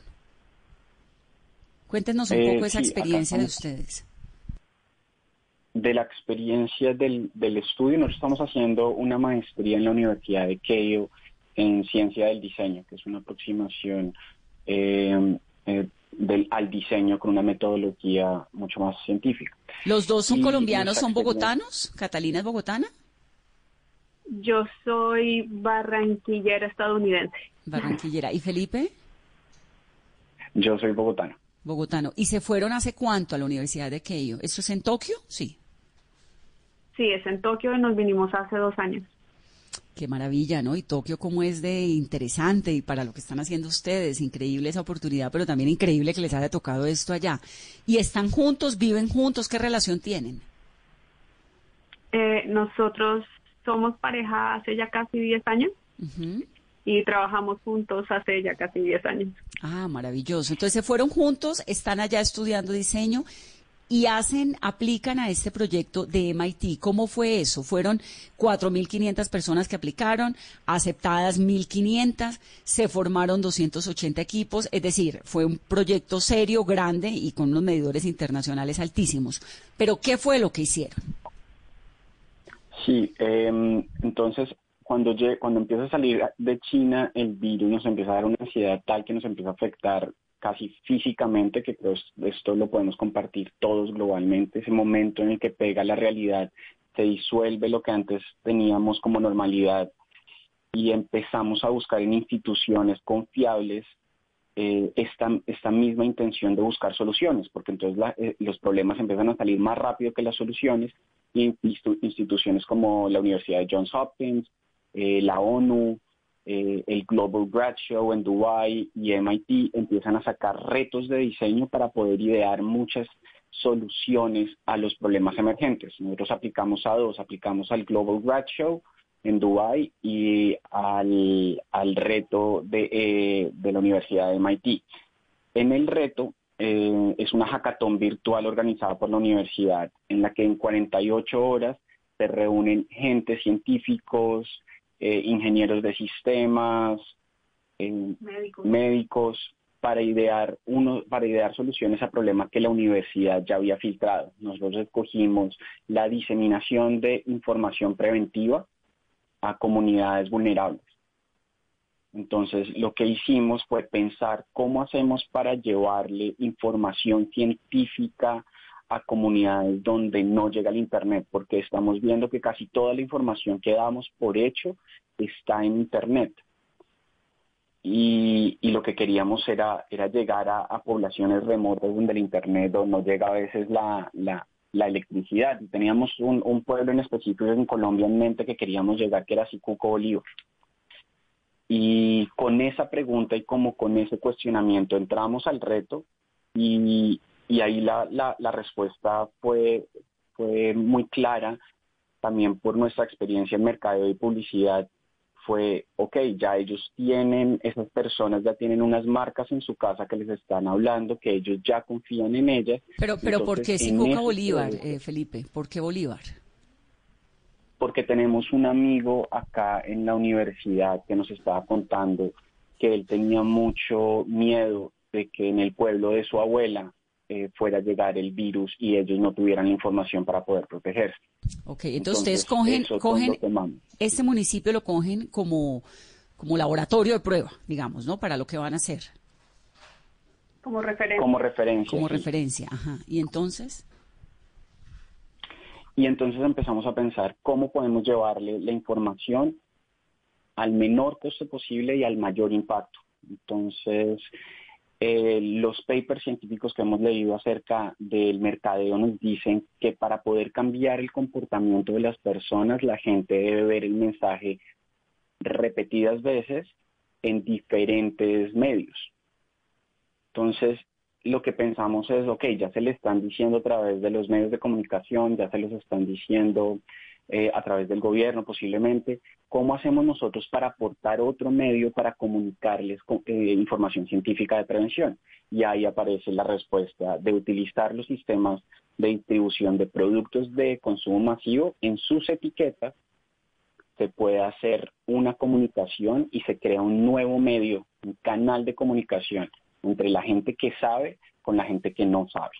Cuéntenos un Eh, poco esa sí, experiencia acá de ustedes. De la experiencia del, del estudio, nosotros estamos haciendo una maestría en la Universidad de Keio en ciencia del diseño, que es una aproximación eh, eh, del, al diseño con una metodología mucho más científica. ¿Los dos son Y colombianos, son bogotanos? ¿Catalina es bogotana? Yo soy barranquillera estadounidense. Barranquillera. ¿Y Felipe? Yo soy bogotano. Bogotano. ¿Y se fueron hace cuánto a la Universidad de Keio? ¿Eso es en Tokio? Sí. Sí, es en Tokio y nos vinimos hace dos años. Qué maravilla, ¿no? Y Tokio como es de interesante y para lo que están haciendo ustedes, increíble esa oportunidad, pero también increíble que les haya tocado esto allá. ¿Y están juntos, viven juntos? ¿Qué relación tienen? Eh, nosotros somos pareja hace ya casi 10 años y trabajamos juntos hace ya casi 10 años. Ah, maravilloso. Entonces se fueron juntos, están allá estudiando diseño y hacen, aplican a este proyecto de MIT. ¿Cómo fue eso? Fueron 4.500 personas que aplicaron, aceptadas 1.500, se formaron 280 equipos, es decir, fue un proyecto serio, grande y con unos medidores internacionales altísimos. Pero ¿qué fue lo que hicieron? Sí, eh, entonces cuando, cuando empieza a salir de China el virus nos empieza a dar una ansiedad tal que nos empieza a afectar casi físicamente, que creo es- esto lo podemos compartir todos globalmente, ese momento en el que pega la realidad, se disuelve lo que antes teníamos como normalidad y empezamos a buscar en instituciones confiables eh, esta, esta misma intención de buscar soluciones, porque entonces la- eh, los problemas empiezan a salir más rápido que las soluciones. Y institu- instituciones como la Universidad de Johns Hopkins, eh, la ONU, eh, el Global Grad Show en Dubai y MIT empiezan a sacar retos de diseño para poder idear muchas soluciones a los problemas emergentes. Nosotros aplicamos a dos, aplicamos al Global Grad Show en Dubai y al, al reto de, eh, de la Universidad de MIT. En el reto eh, es una hackathon virtual organizada por la universidad en la que en 48 horas se reúnen gente, científicos, eh, ingenieros de sistemas, eh, Médicos. médicos, para idear uno, para idear soluciones a problemas que la universidad ya había filtrado. Nosotros escogimos la diseminación de información preventiva a comunidades vulnerables. Entonces, lo que hicimos fue pensar cómo hacemos para llevarle información científica a comunidades donde no llega el Internet, porque estamos viendo que casi toda la información que damos por hecho está en Internet. Y, y lo que queríamos era, era llegar a, a poblaciones remotas donde el Internet no llega a veces la, la, la electricidad. Y teníamos un, un pueblo en específico en Colombia en mente que queríamos llegar, que era Sicuco Bolívar. Y con esa pregunta y como con ese cuestionamiento entramos al reto y, y ahí la, la, la respuesta fue, fue muy clara también por nuestra experiencia en mercadeo y publicidad fue, ok, ya ellos tienen, esas personas ya tienen unas marcas en su casa que les están hablando, que ellos ya confían en ellas. Pero, pero ¿por qué Entonces, Sicuca Bolívar, eh, Felipe? ¿Por qué Bolívar? porque tenemos un amigo acá en la universidad que nos estaba contando que él tenía mucho miedo de que en el pueblo de su abuela eh, fuera a llegar el virus y ellos no tuvieran la información para poder protegerse. Ok, entonces, ustedes cogen, cogen este municipio lo cogen como, como laboratorio de prueba, digamos, ¿no? Para lo que van a hacer. Como referencia. Como referencia. Como sí. referencia, ajá. Y entonces, Y entonces empezamos a pensar cómo podemos llevarle la información al menor coste posible y al mayor impacto. Entonces, eh, los papers científicos que hemos leído acerca del mercadeo nos dicen que para poder cambiar el comportamiento de las personas, la gente debe ver el mensaje repetidas veces en diferentes medios. Entonces, lo que pensamos es, ok, ya se le están diciendo a través de los medios de comunicación, ya se los están diciendo eh, a través del gobierno posiblemente. ¿Cómo hacemos nosotros para aportar otro medio para comunicarles eh, información científica de prevención? Y ahí aparece la respuesta de utilizar los sistemas de distribución de productos de consumo masivo en sus etiquetas se puede hacer una comunicación y se crea un nuevo medio, un canal de comunicación entre la gente que sabe con la gente que no sabe.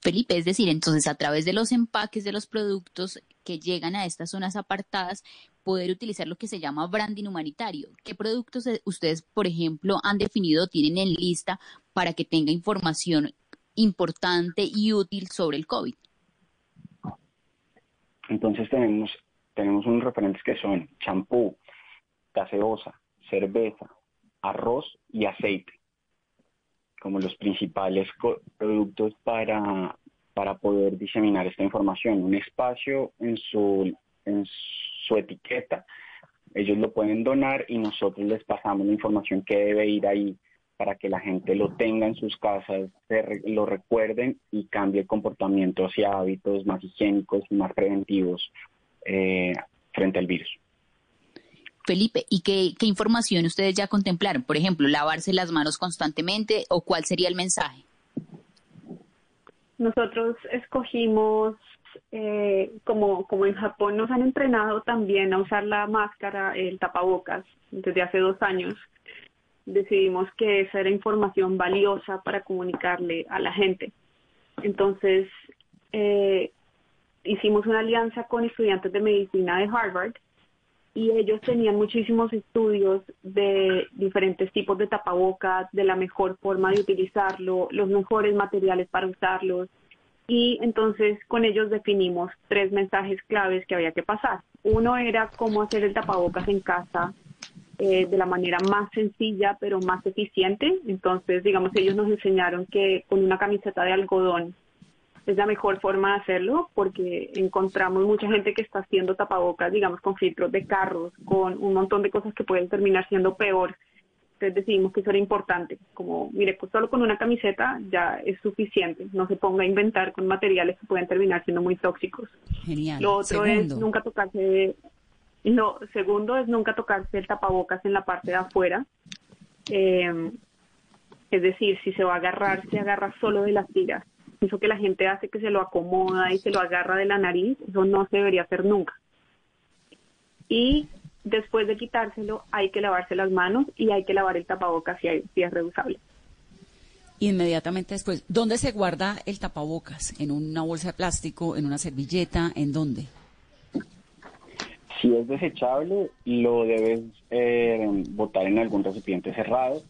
Felipe, es decir, entonces a través de los empaques de los productos que llegan a estas zonas apartadas, poder utilizar lo que se llama branding humanitario. ¿Qué productos ustedes, por ejemplo, han definido tienen en lista para que tenga información importante y útil sobre el COVID? Entonces tenemos, tenemos unos referentes que son champú, gaseosa, cerveza, arroz y aceite, como los principales productos para, para poder diseminar esta información. Un espacio en su, en su etiqueta, ellos lo pueden donar y nosotros les pasamos la información que debe ir ahí para que la gente lo tenga en sus casas, lo recuerden y cambie el comportamiento hacia hábitos más higiénicos y más preventivos eh, frente al virus. Felipe, ¿y qué, información ustedes ya contemplaron? Por ejemplo, lavarse las manos constantemente o cuál sería el mensaje? Nosotros escogimos, eh, como, como en Japón nos han entrenado también a usar la máscara, el tapabocas, desde hace dos años decidimos que esa era información valiosa para comunicarle a la gente. Entonces, eh, hicimos una alianza con estudiantes de medicina de Harvard y ellos tenían muchísimos estudios de diferentes tipos de tapabocas, de la mejor forma de utilizarlo, los mejores materiales para usarlos. Y entonces con ellos definimos tres mensajes claves que había que pasar. Uno era cómo hacer el tapabocas en casa eh, de la manera más sencilla pero más eficiente. Entonces, digamos, ellos nos enseñaron que con una camiseta de algodón es la mejor forma de hacerlo porque encontramos mucha gente que está haciendo tapabocas, digamos, con filtros de carros, con un montón de cosas que pueden terminar siendo peor. Entonces decidimos que eso era importante, como, mire, pues solo con una camiseta ya es suficiente, no se ponga a inventar con materiales que pueden terminar siendo muy tóxicos. Genial. Lo otro es nunca tocarse no, segundo es nunca tocarse el tapabocas en la parte de afuera. Eh, es decir, si se va a agarrar, se agarra solo de las tiras. Eso que la gente hace que se lo acomoda y se lo agarra de la nariz, eso no se debería hacer nunca. Y después de quitárselo, hay que lavarse las manos y hay que lavar el tapabocas si, si es reusable. Inmediatamente después, ¿dónde se guarda el tapabocas? ¿En una bolsa de plástico? ¿En una servilleta? ¿En dónde? Si es desechable, lo debes eh, botar en algún recipiente cerrado.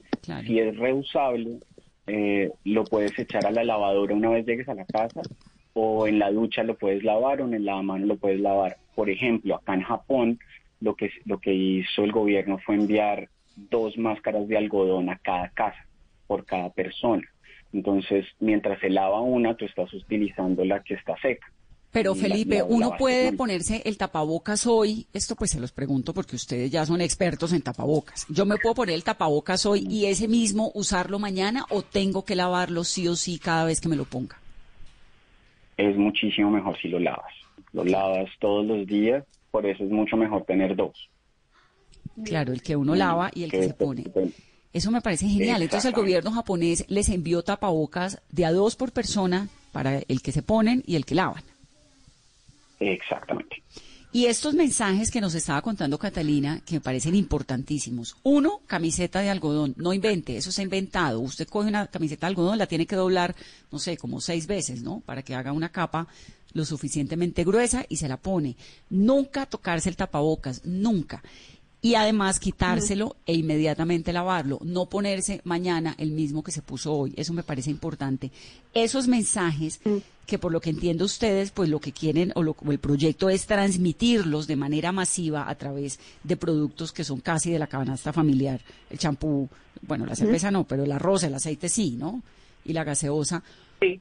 Si es reusable, eh, lo puedes echar a la lavadora una vez llegues a la casa o en la ducha lo puedes lavar o en el lavamano lo puedes lavar. Por ejemplo, acá en Japón lo que, lo que hizo el gobierno fue enviar dos máscaras de algodón a cada casa por cada persona. Entonces, mientras se lava una, tú estás utilizando la que está seca. Pero Felipe, uno puede ponerse el tapabocas hoy, esto pues se los pregunto porque ustedes ya son expertos en tapabocas. Yo me puedo poner el tapabocas hoy y ese mismo usarlo mañana o tengo que lavarlo sí o sí cada vez que me lo ponga. Es muchísimo mejor si lo lavas. Lo lavas todos los días, por eso es mucho mejor tener dos. Claro, el que uno lava y el que, se pone. Eso me parece genial. Entonces el gobierno japonés les envió tapabocas de a dos por persona para el que se ponen y el que lavan. Exactamente. Y estos mensajes que nos estaba contando Catalina, que me parecen importantísimos. Uno, camiseta de algodón. No invente, eso se ha inventado. Usted coge una camiseta de algodón, la tiene que doblar, no sé, como seis veces, ¿no? Para que haga una capa lo suficientemente gruesa y se la pone. Nunca tocarse el tapabocas, nunca y además quitárselo e inmediatamente lavarlo, no ponerse mañana el mismo que se puso hoy, eso me parece importante. Esos mensajes que por lo que entiendo ustedes, pues lo que quieren o, lo, el proyecto es transmitirlos de manera masiva a través de productos que son casi de la canasta familiar, el champú, bueno, la cerveza no, pero el arroz, el aceite sí, ¿no? Y la gaseosa. Sí.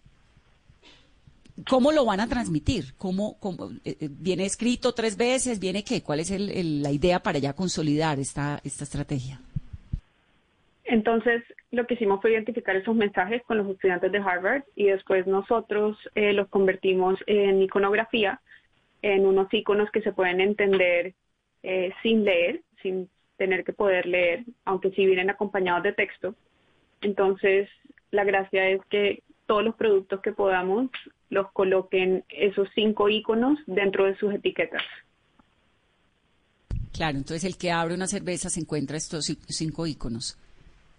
¿Cómo lo van a transmitir? ¿Cómo, eh, eh, viene escrito tres veces? ¿Viene qué? ¿Cuál es la idea para ya consolidar esta, esta estrategia? Entonces, lo que hicimos fue identificar esos mensajes con los estudiantes de Harvard y después nosotros eh, los convertimos en iconografía en unos iconos que se pueden entender eh, sin leer, sin tener que poder leer, aunque sí vienen acompañados de texto. Entonces, la gracia es que todos los productos que podamos los coloquen esos cinco iconos dentro de sus etiquetas. Claro, entonces el que abre una cerveza se encuentra estos cinco iconos,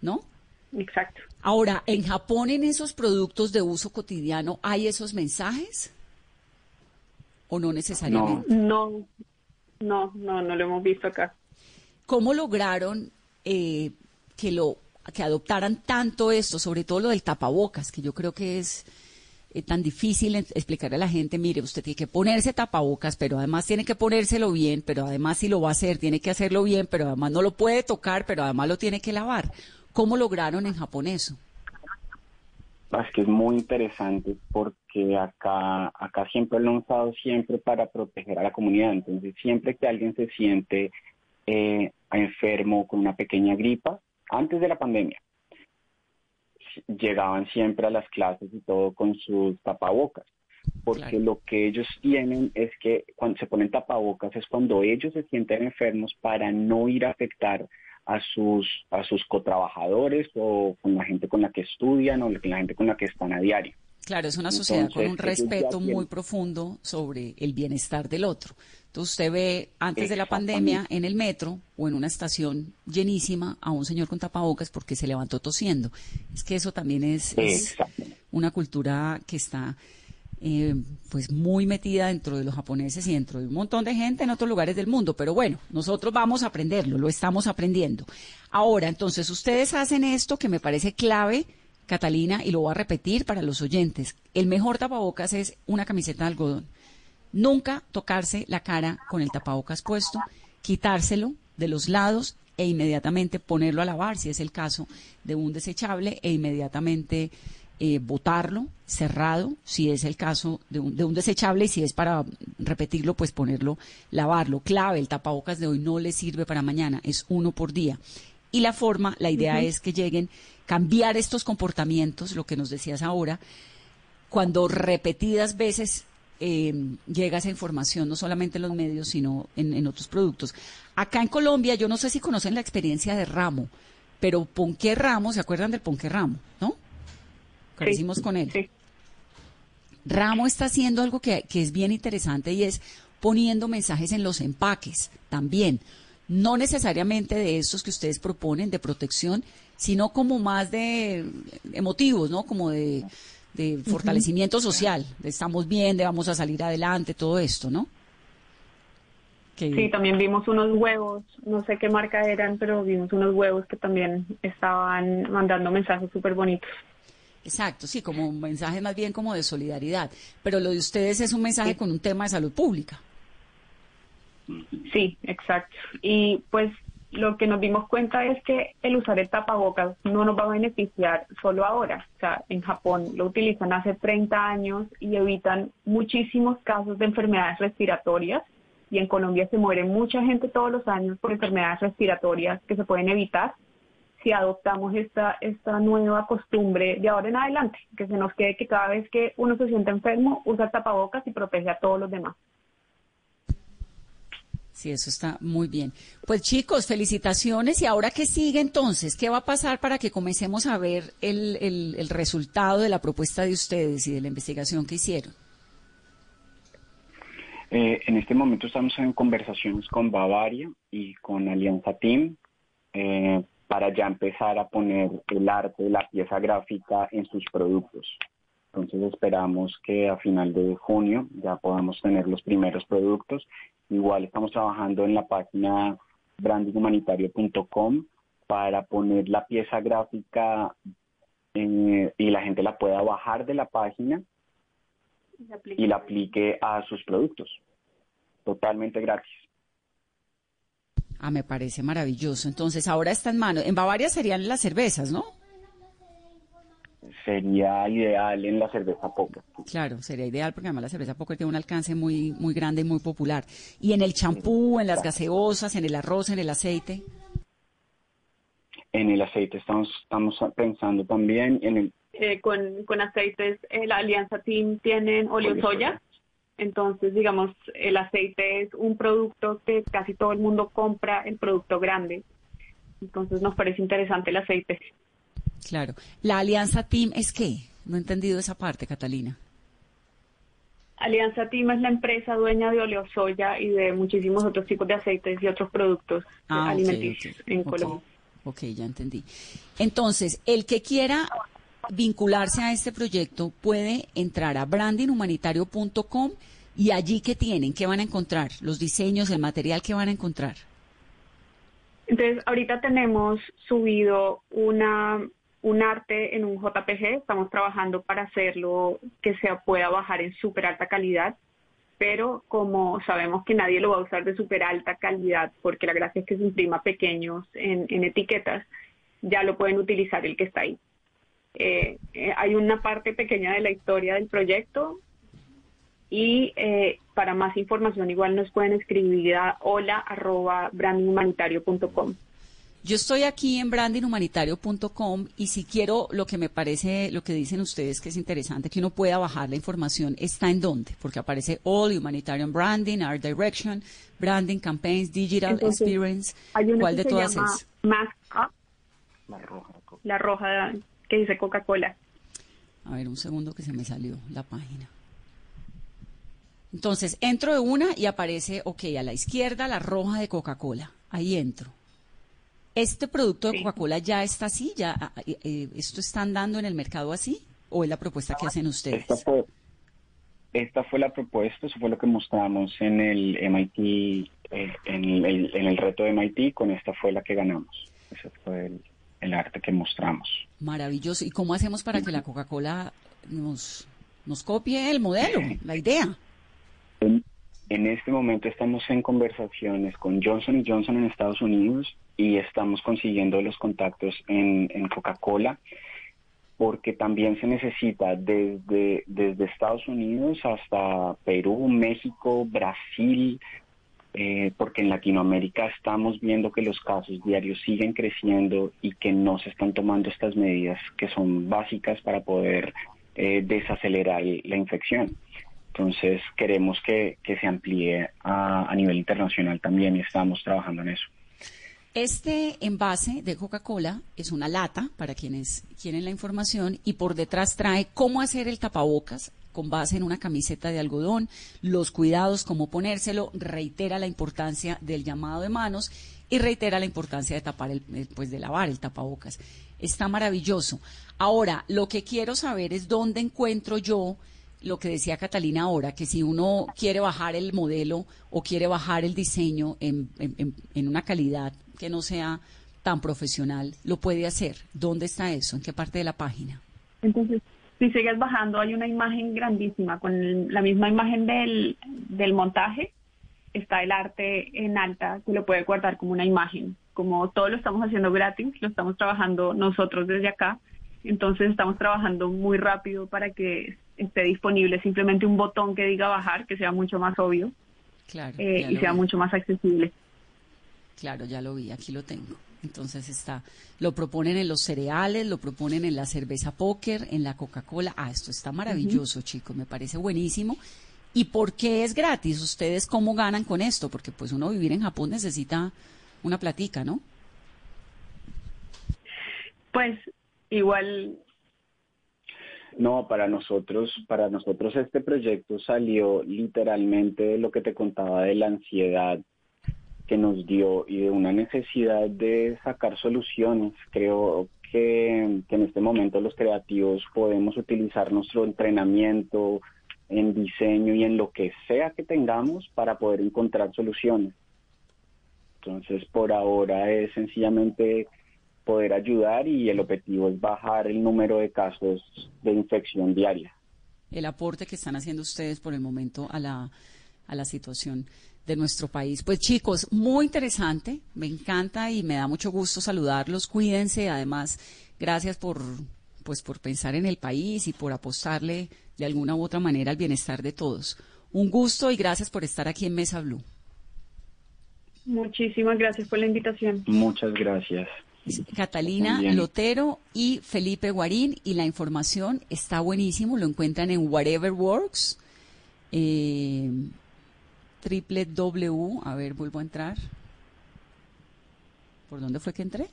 ¿no? Exacto. Ahora, ¿en Japón en esos productos de uso cotidiano hay esos mensajes? ¿O no necesariamente? No, no, no, no, lo hemos visto acá. ¿Cómo lograron eh, que lo que adoptaran tanto esto, sobre todo lo del tapabocas, que yo creo que es eh, tan difícil explicarle a la gente, mire, usted tiene que ponerse tapabocas, pero además tiene que ponérselo bien, pero además si lo va a hacer, tiene que hacerlo bien, pero además no lo puede tocar, pero además lo tiene que lavar. ¿Cómo lograron en Japón eso? Es que es muy interesante porque acá, acá siempre lo han usado siempre para proteger a la comunidad. Entonces, siempre que alguien se siente eh, enfermo con una pequeña gripa, antes de la pandemia, llegaban siempre a las clases y todo con sus tapabocas. Porque lo que ellos tienen es que cuando se ponen tapabocas es cuando ellos se sienten enfermos para no ir a afectar a sus, a sus cotrabajadores o con la gente con la que estudian o con la gente con la que están a diario. Claro, es una sociedad con un respeto muy profundo sobre el bienestar del otro. Entonces usted ve antes de la pandemia en el metro o en una estación llenísima a un señor con tapabocas porque se levantó tosiendo. Es que eso también es, una cultura que está eh, pues muy metida dentro de los japoneses y dentro de un montón de gente en otros lugares del mundo. Pero bueno, nosotros vamos a aprenderlo, lo estamos aprendiendo. Ahora, entonces ustedes hacen esto que me parece clave. Catalina, y lo voy a repetir para los oyentes, el mejor tapabocas es una camiseta de algodón Nunca tocarse la cara con el tapabocas puesto, quitárselo de los lados e inmediatamente ponerlo a lavar, si es el caso de un desechable, e inmediatamente eh, botarlo cerrado, si es el caso de un, de un, desechable, y si es para repetirlo, pues ponerlo, lavarlo. Clave, el tapabocas de hoy no le sirve para mañana, es uno por día. Y la forma, la idea es que lleguen, cambiar estos comportamientos, lo que nos decías ahora, cuando repetidas veces eh, llega esa información, no solamente en los medios, sino en, otros productos. Acá en Colombia, yo no sé si conocen la experiencia de Ramo, pero Ponqué Ramo, ¿se acuerdan del Ponqué Ramo? ¿No? Que con él. Ramo está haciendo algo que, que es bien interesante y es poniendo mensajes en los empaques también. No necesariamente de esos que ustedes proponen de protección, sino como más de emotivos, ¿no? Como de de fortalecimiento social, de estamos bien, de vamos a salir adelante, todo esto, ¿no? Sí, también vimos unos huevos, no sé qué marca eran, pero vimos unos huevos que también estaban mandando mensajes súper bonitos. Exacto, sí, como un mensaje más bien como de solidaridad, pero lo de ustedes es un mensaje con un tema de salud pública. Sí, exacto. Y pues lo que nos dimos cuenta es que el usar el tapabocas no nos va a beneficiar solo ahora. O sea, en Japón lo utilizan hace 30 años y evitan muchísimos casos de enfermedades respiratorias. Y en Colombia se muere mucha gente todos los años por enfermedades respiratorias que se pueden evitar si adoptamos esta, esta nueva costumbre de ahora en adelante, que se nos quede que cada vez que uno se siente enfermo, usa tapabocas y protege a todos los demás. Sí, eso está muy bien. Pues chicos, felicitaciones. ¿Y ahora qué sigue entonces? ¿Qué va a pasar para que comencemos a ver el, el, resultado de la propuesta de ustedes y de la investigación que hicieron? Eh, en este momento estamos en conversaciones con Bavaria y con Alianza Team eh, para ya empezar a poner el arte, la pieza gráfica en sus productos. Entonces esperamos que a final de junio ya podamos tener los primeros productos. Igual estamos trabajando en la página brandinghumanitario.com para poner la pieza gráfica eh, y la gente la pueda bajar de la página y la aplique a sus productos. Totalmente gratis. Ah, me parece maravilloso. Entonces, ahora está en mano. En Bavaria serían las cervezas, ¿no? Sería ideal en la cerveza poker. Claro, sería ideal porque además la cerveza poker tiene un alcance muy muy grande y muy popular. ¿Y en el champú, en las gaseosas, en el arroz, en el aceite? En el aceite estamos estamos pensando también en el eh, con, con aceites, eh, la Alianza Team tienen óleo soya, Entonces, digamos, el aceite es un producto que casi todo el mundo compra, el producto grande. Entonces, nos parece interesante el aceite. Claro. ¿La alianza Team es qué? No he entendido esa parte, Catalina. Alianza Team es la empresa dueña de oleosoya y de muchísimos otros tipos de aceites y otros productos Ah, alimenticios en ok. Colombia. Ok, ya entendí. Entonces, el que quiera vincularse a este proyecto puede entrar a brandinghumanitario.com y allí que tienen, ¿qué van a encontrar? Los diseños, el material que van a encontrar. Entonces, ahorita tenemos subido una un arte en un JPG, estamos trabajando para hacerlo que se pueda bajar en súper alta calidad, pero como sabemos que nadie lo va a usar de súper alta calidad, porque la gracia es que se imprima pequeños en, etiquetas, ya lo pueden utilizar el que está ahí. Eh, eh, hay una parte pequeña de la historia del proyecto y eh, para más información igual nos pueden escribir a hola arroba brandinghumanitario.com. Yo estoy aquí en brandinghumanitario.com y si quiero lo que me parece, lo que dicen ustedes que es interesante, que uno pueda bajar la información, ¿está en dónde? Porque aparece All, Humanitarian Branding, Art Direction, Branding, Campaigns, Digital Entonces, Experience. Hay una ¿Cuál que de se todas llama es? Up, La roja. la roja que dice Coca-Cola. A ver, un segundo que se me salió la página. Entonces, entro de una y aparece, ok, a la izquierda la roja de Coca-Cola. Ahí entro. ¿Este producto de Coca-Cola ya está así? ¿Ya, eh, ¿Esto están dando en el mercado así? ¿O es la propuesta que hacen ustedes? Esta fue, esta fue la propuesta, eso fue lo que mostramos en el MIT, eh, en, el, en el reto de MIT, con esta fue la que ganamos. Ese fue el, el arte que mostramos. Maravilloso. ¿Y cómo hacemos para que la Coca-Cola nos, nos copie el modelo, la idea? En, este momento estamos en conversaciones con Johnson Johnson en Estados Unidos y estamos consiguiendo los contactos en, en Coca-Cola porque también se necesita desde, desde Estados Unidos hasta Perú, México, Brasil, eh, porque en Latinoamérica estamos viendo que los casos diarios siguen creciendo y que no se están tomando estas medidas que son básicas para poder eh, desacelerar la infección. Entonces queremos que, que se amplíe a, a nivel internacional también y estamos trabajando en eso. Este envase de Coca-Cola es una lata, para quienes quieren la información, y por detrás trae cómo hacer el tapabocas con base en una camiseta de algodón, los cuidados, cómo ponérselo, reitera la importancia del llamado de manos y reitera la importancia de tapar el, eh, pues de lavar el tapabocas. Está maravilloso. Ahora, lo que quiero saber es dónde encuentro yo lo que decía Catalina ahora, que si uno quiere bajar el modelo o quiere bajar el diseño en, en- una calidad que no sea tan profesional, lo puede hacer. ¿Dónde está eso? ¿En qué parte de la página? Entonces, si sigues bajando, hay una imagen grandísima con el- la misma imagen del, del montaje. Está el arte en alta que lo puede guardar como una imagen. Como todo lo estamos haciendo gratis, lo estamos trabajando nosotros desde acá. Entonces estamos trabajando muy rápido para que esté disponible simplemente un botón que diga bajar, que sea mucho más obvio Claro. eh, y sea vi. mucho más accesible. Claro, ya lo vi, aquí lo tengo. Entonces está, lo proponen en los cereales, lo proponen en la cerveza póker, en la Coca-Cola. Ah, esto está maravilloso, chicos, me parece buenísimo. ¿Y por qué es gratis? ¿Ustedes cómo ganan con esto? Porque pues uno vivir en Japón necesita una platica, ¿no? Pues igual No, para nosotros, para nosotros este proyecto salió literalmente de lo que te contaba de la ansiedad que nos dio y de una necesidad de sacar soluciones. Creo que, que en este momento los creativos podemos utilizar nuestro entrenamiento en diseño y en lo que sea que tengamos para poder encontrar soluciones. Entonces, por ahora es sencillamente poder ayudar y el objetivo es bajar el número de casos de infección diaria. el aporte que están haciendo ustedes por el momento a la, a la situación de nuestro país. Pues chicos, muy interesante, me encanta y me da mucho gusto saludarlos. Cuídense, además, gracias por pues por pensar en el país y por apostarle de alguna u otra manera al bienestar de todos. Un gusto y gracias por estar aquí en Mesa Blue. muchísimas gracias por la invitación. Muchas gracias. Catalina. Lotero y Felipe Guarín y la información está buenísimo, lo encuentran en Whatever Works eh, triple W, a ver, vuelvo a entrar. ¿Por dónde fue que entré?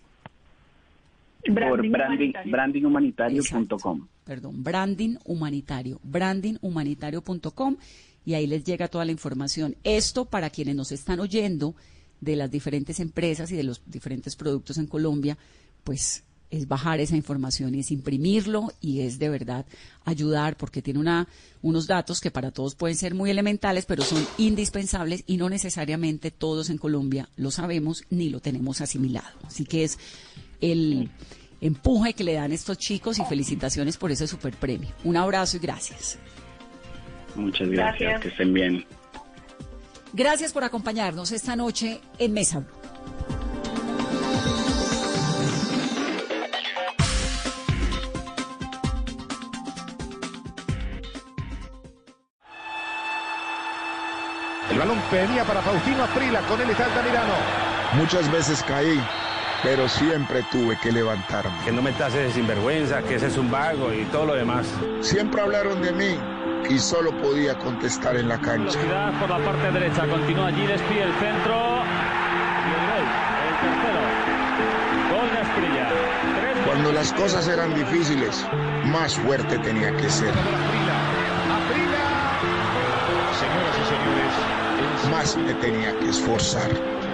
Por branding, brandinghumanitario.com. Perdón, branding humanitario, brandinghumanitario.com y ahí les llega toda la información. Esto para quienes nos están oyendo de las diferentes empresas y de los diferentes productos en Colombia, pues es bajar esa información y es imprimirlo y es de verdad ayudar porque tiene una, unos datos que para todos pueden ser muy elementales, pero son indispensables y no necesariamente todos en Colombia lo sabemos ni lo tenemos asimilado. Así que es el empuje que le dan estos chicos y felicitaciones por ese super premio. Un abrazo y gracias. Muchas gracias, que estén bien. Gracias por acompañarnos esta noche en Mesa El balón venía para Faustino Aprila, con él está Altamirano. Muchas veces caí, pero siempre tuve que levantarme. Que no me tases de sinvergüenza, que ese es un vago y todo lo demás. Siempre hablaron de mí y solo podía contestar en la cancha. Velocidad por la parte derecha, continúa allí, despide el centro. Y el gol, el tercero. Gol de Asprilla. Cuando las cosas eran difíciles, más fuerte tenía que ser. Más me tenía que esforzar.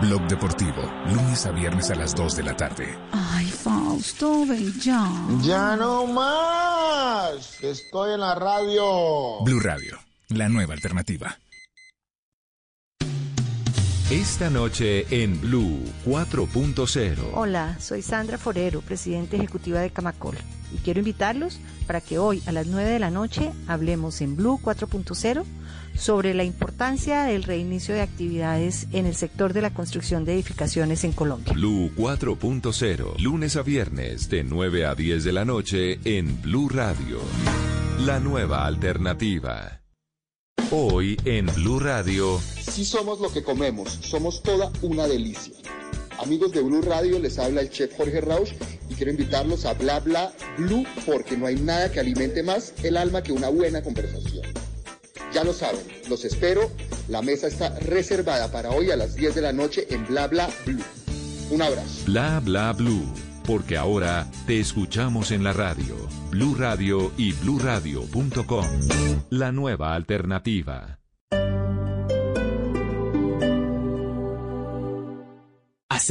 Blog Deportivo, lunes a viernes a las 2 de la tarde. Ay, Fausto, ven ya. Ya no más. Estoy en la radio. Blue Radio, la nueva alternativa. Esta noche en Blue 4.0. Hola, soy Sandra Forero, presidente ejecutiva de Camacol, y quiero invitarlos para que hoy a las 9 de la noche hablemos en Blue 4.0 sobre la importancia del reinicio de actividades en el sector de la construcción de edificaciones en Colombia. Blue 4.0, lunes a viernes de 9 a 10 de la noche en Blue Radio. La nueva alternativa. Hoy en Blue Radio. Si somos lo que comemos, somos toda una delicia. Amigos de Blue Radio, les habla el chef Jorge Rausch y quiero invitarlos a Bla Bla Blue porque no hay nada que alimente más el alma que una buena conversación. Ya lo saben, los espero. La mesa está reservada para hoy a las 10 de la noche en Bla Bla Blue. Un abrazo. Bla bla blue, porque ahora te escuchamos en la radio, Blue Radio y bluradio.com. La nueva alternativa.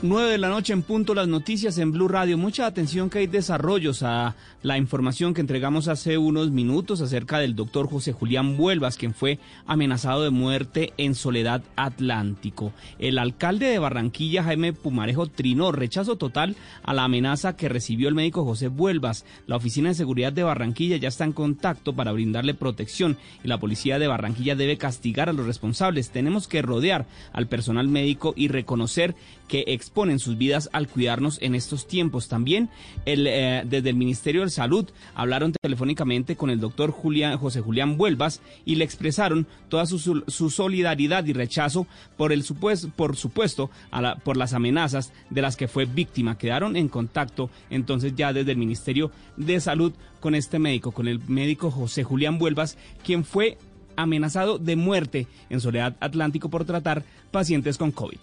9 de la noche en punto las noticias en Blue Radio. Mucha atención que hay desarrollos a la información que entregamos hace unos minutos acerca del doctor José Julián Vuelvas, quien fue amenazado de muerte en Soledad Atlántico. El alcalde de Barranquilla, Jaime Pumarejo, trinó rechazo total a la amenaza que recibió el médico José Vuelvas. La Oficina de Seguridad de Barranquilla ya está en contacto para brindarle protección y la policía de Barranquilla debe castigar a los responsables. Tenemos que rodear al personal médico y reconocer que exponen sus vidas al cuidarnos en estos tiempos. También eh, desde el Ministerio de Salud hablaron telefónicamente con el doctor José Julián Vuelvas y le expresaron toda su, su solidaridad y rechazo por el supuesto, por supuesto, a la, por las amenazas de las que fue víctima. Quedaron en contacto entonces ya desde el Ministerio de Salud con este médico, con el médico José Julián Vuelvas, quien fue amenazado de muerte en Soledad Atlántico por tratar pacientes con COVID.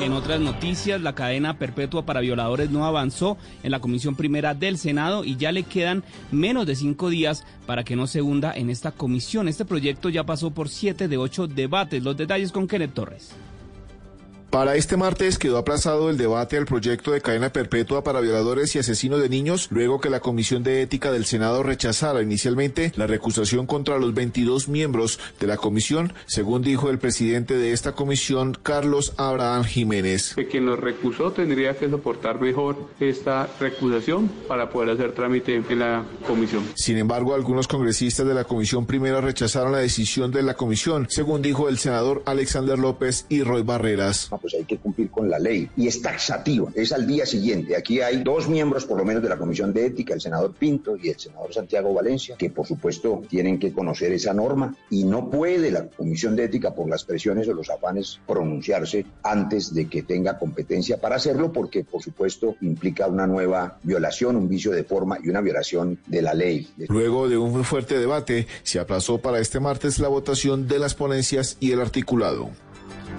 En otras noticias, la cadena perpetua para violadores no avanzó en la Comisión Primera del Senado y ya le quedan menos de cinco días para que no se hunda en esta comisión. Este proyecto ya pasó por siete de ocho debates. Los detalles con Kenneth Torres. Para este martes quedó aplazado el debate al proyecto de cadena perpetua para violadores y asesinos de niños, luego que la Comisión de Ética del Senado rechazara inicialmente la recusación contra los 22 miembros de la comisión, según dijo el presidente de esta comisión, Carlos Abraham Jiménez. Que quien lo recusó tendría que soportar mejor esta recusación para poder hacer trámite en la comisión. Sin embargo, algunos congresistas de la comisión primera rechazaron la decisión de la comisión, según dijo el senador Alexander López y Roy Barreras pues hay que cumplir con la ley. Y es taxativa, es al día siguiente. Aquí hay dos miembros, por lo menos, de la Comisión de Ética, el senador Pinto y el senador Santiago Valencia, que por supuesto tienen que conocer esa norma y no puede la Comisión de Ética, por las presiones o los afanes, pronunciarse antes de que tenga competencia para hacerlo, porque por supuesto implica una nueva violación, un vicio de forma y una violación de la ley. Luego de un fuerte debate, se aplazó para este martes la votación de las ponencias y el articulado.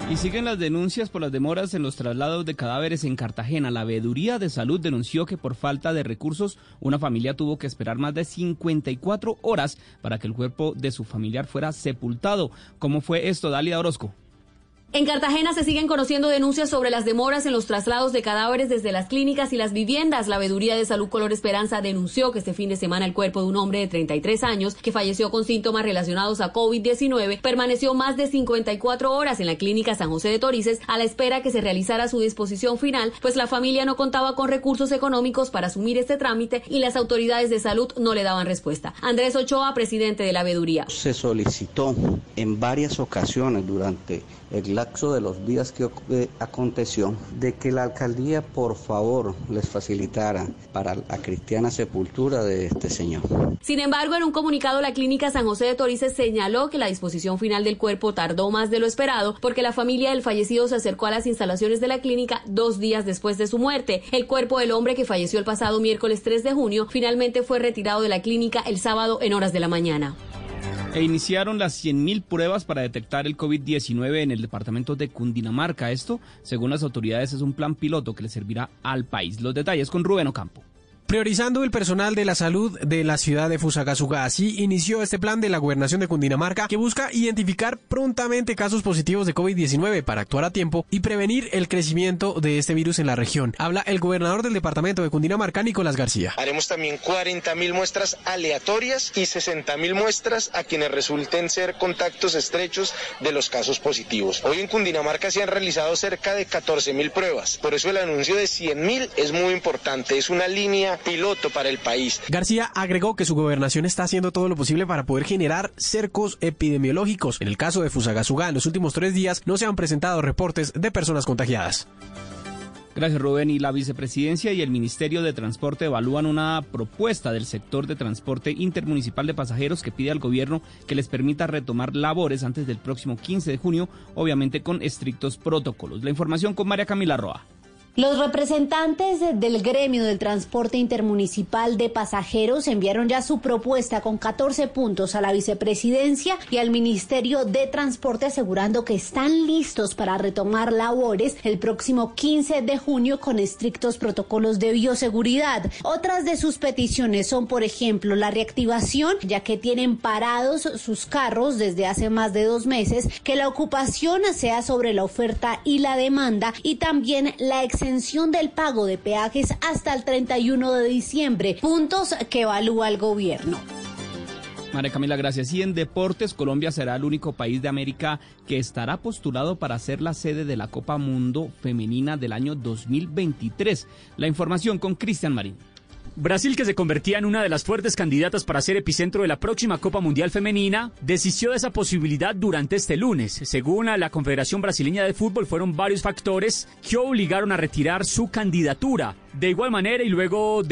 Y siguen las denuncias por las demoras en los traslados de cadáveres en Cartagena. La Veeduría de Salud denunció que por falta de recursos una familia tuvo que esperar más de 54 horas para que el cuerpo de su familiar fuera sepultado. ¿Cómo fue esto, Dalia Orozco? En Cartagena se siguen conociendo denuncias sobre las demoras en los traslados de cadáveres desde las clínicas y las viviendas. La Veeduría de Salud Color Esperanza denunció que este fin de semana el cuerpo de un hombre de 33 años que falleció con síntomas relacionados a COVID-19 permaneció más de 54 horas en la clínica San José de Torices a la espera que se realizara su disposición final, pues la familia no contaba con recursos económicos para asumir este trámite y las autoridades de salud no le daban respuesta. Andrés Ochoa, presidente de la Veeduría. Se solicitó en varias ocasiones durante el lapso de los días que eh, aconteció, de que la alcaldía por favor les facilitara para la cristiana sepultura de este señor. Sin embargo, en un comunicado la clínica San José de Torices señaló que la disposición final del cuerpo tardó más de lo esperado porque la familia del fallecido se acercó a las instalaciones de la clínica dos días después de su muerte. El cuerpo del hombre que falleció el pasado miércoles 3 de junio finalmente fue retirado de la clínica el sábado en horas de la mañana e iniciaron las 100.000 pruebas para detectar el COVID-19 en el departamento de Cundinamarca. Esto, según las autoridades, es un plan piloto que le servirá al país. Los detalles con Rubén Ocampo priorizando el personal de la salud de la ciudad de Fusagasugá. Así inició este plan de la gobernación de Cundinamarca que busca identificar prontamente casos positivos de COVID-19 para actuar a tiempo y prevenir el crecimiento de este virus en la región. Habla el gobernador del departamento de Cundinamarca, Nicolás García. Haremos también 40 mil muestras aleatorias y 60 mil muestras a quienes resulten ser contactos estrechos de los casos positivos. Hoy en Cundinamarca se han realizado cerca de 14 mil pruebas. Por eso el anuncio de 100 mil es muy importante. Es una línea piloto para el país. García agregó que su gobernación está haciendo todo lo posible para poder generar cercos epidemiológicos. En el caso de Fusagasugá, en los últimos tres días no se han presentado reportes de personas contagiadas. Gracias, Rubén. Y la vicepresidencia y el Ministerio de Transporte evalúan una propuesta del sector de transporte intermunicipal de pasajeros que pide al gobierno que les permita retomar labores antes del próximo 15 de junio, obviamente con estrictos protocolos. La información con María Camila Roa. Los representantes del gremio del transporte intermunicipal de pasajeros enviaron ya su propuesta con 14 puntos a la vicepresidencia y al Ministerio de Transporte asegurando que están listos para retomar labores el próximo 15 de junio con estrictos protocolos de bioseguridad. Otras de sus peticiones son, por ejemplo, la reactivación, ya que tienen parados sus carros desde hace más de dos meses, que la ocupación sea sobre la oferta y la demanda y también la exención del pago de peajes hasta el 31 de diciembre, puntos que evalúa el gobierno. María Camila, gracias. Y en deportes, Colombia será el único país de América que estará postulado para ser la sede de la Copa Mundo Femenina del año 2023. La información con Cristian Marín. Brasil, que se convertía en una de las fuertes candidatas para ser epicentro de la próxima Copa Mundial Femenina, desistió de esa posibilidad durante este lunes. Según la Confederación Brasileña de Fútbol, fueron varios factores que obligaron a retirar su candidatura. De igual manera, y luego de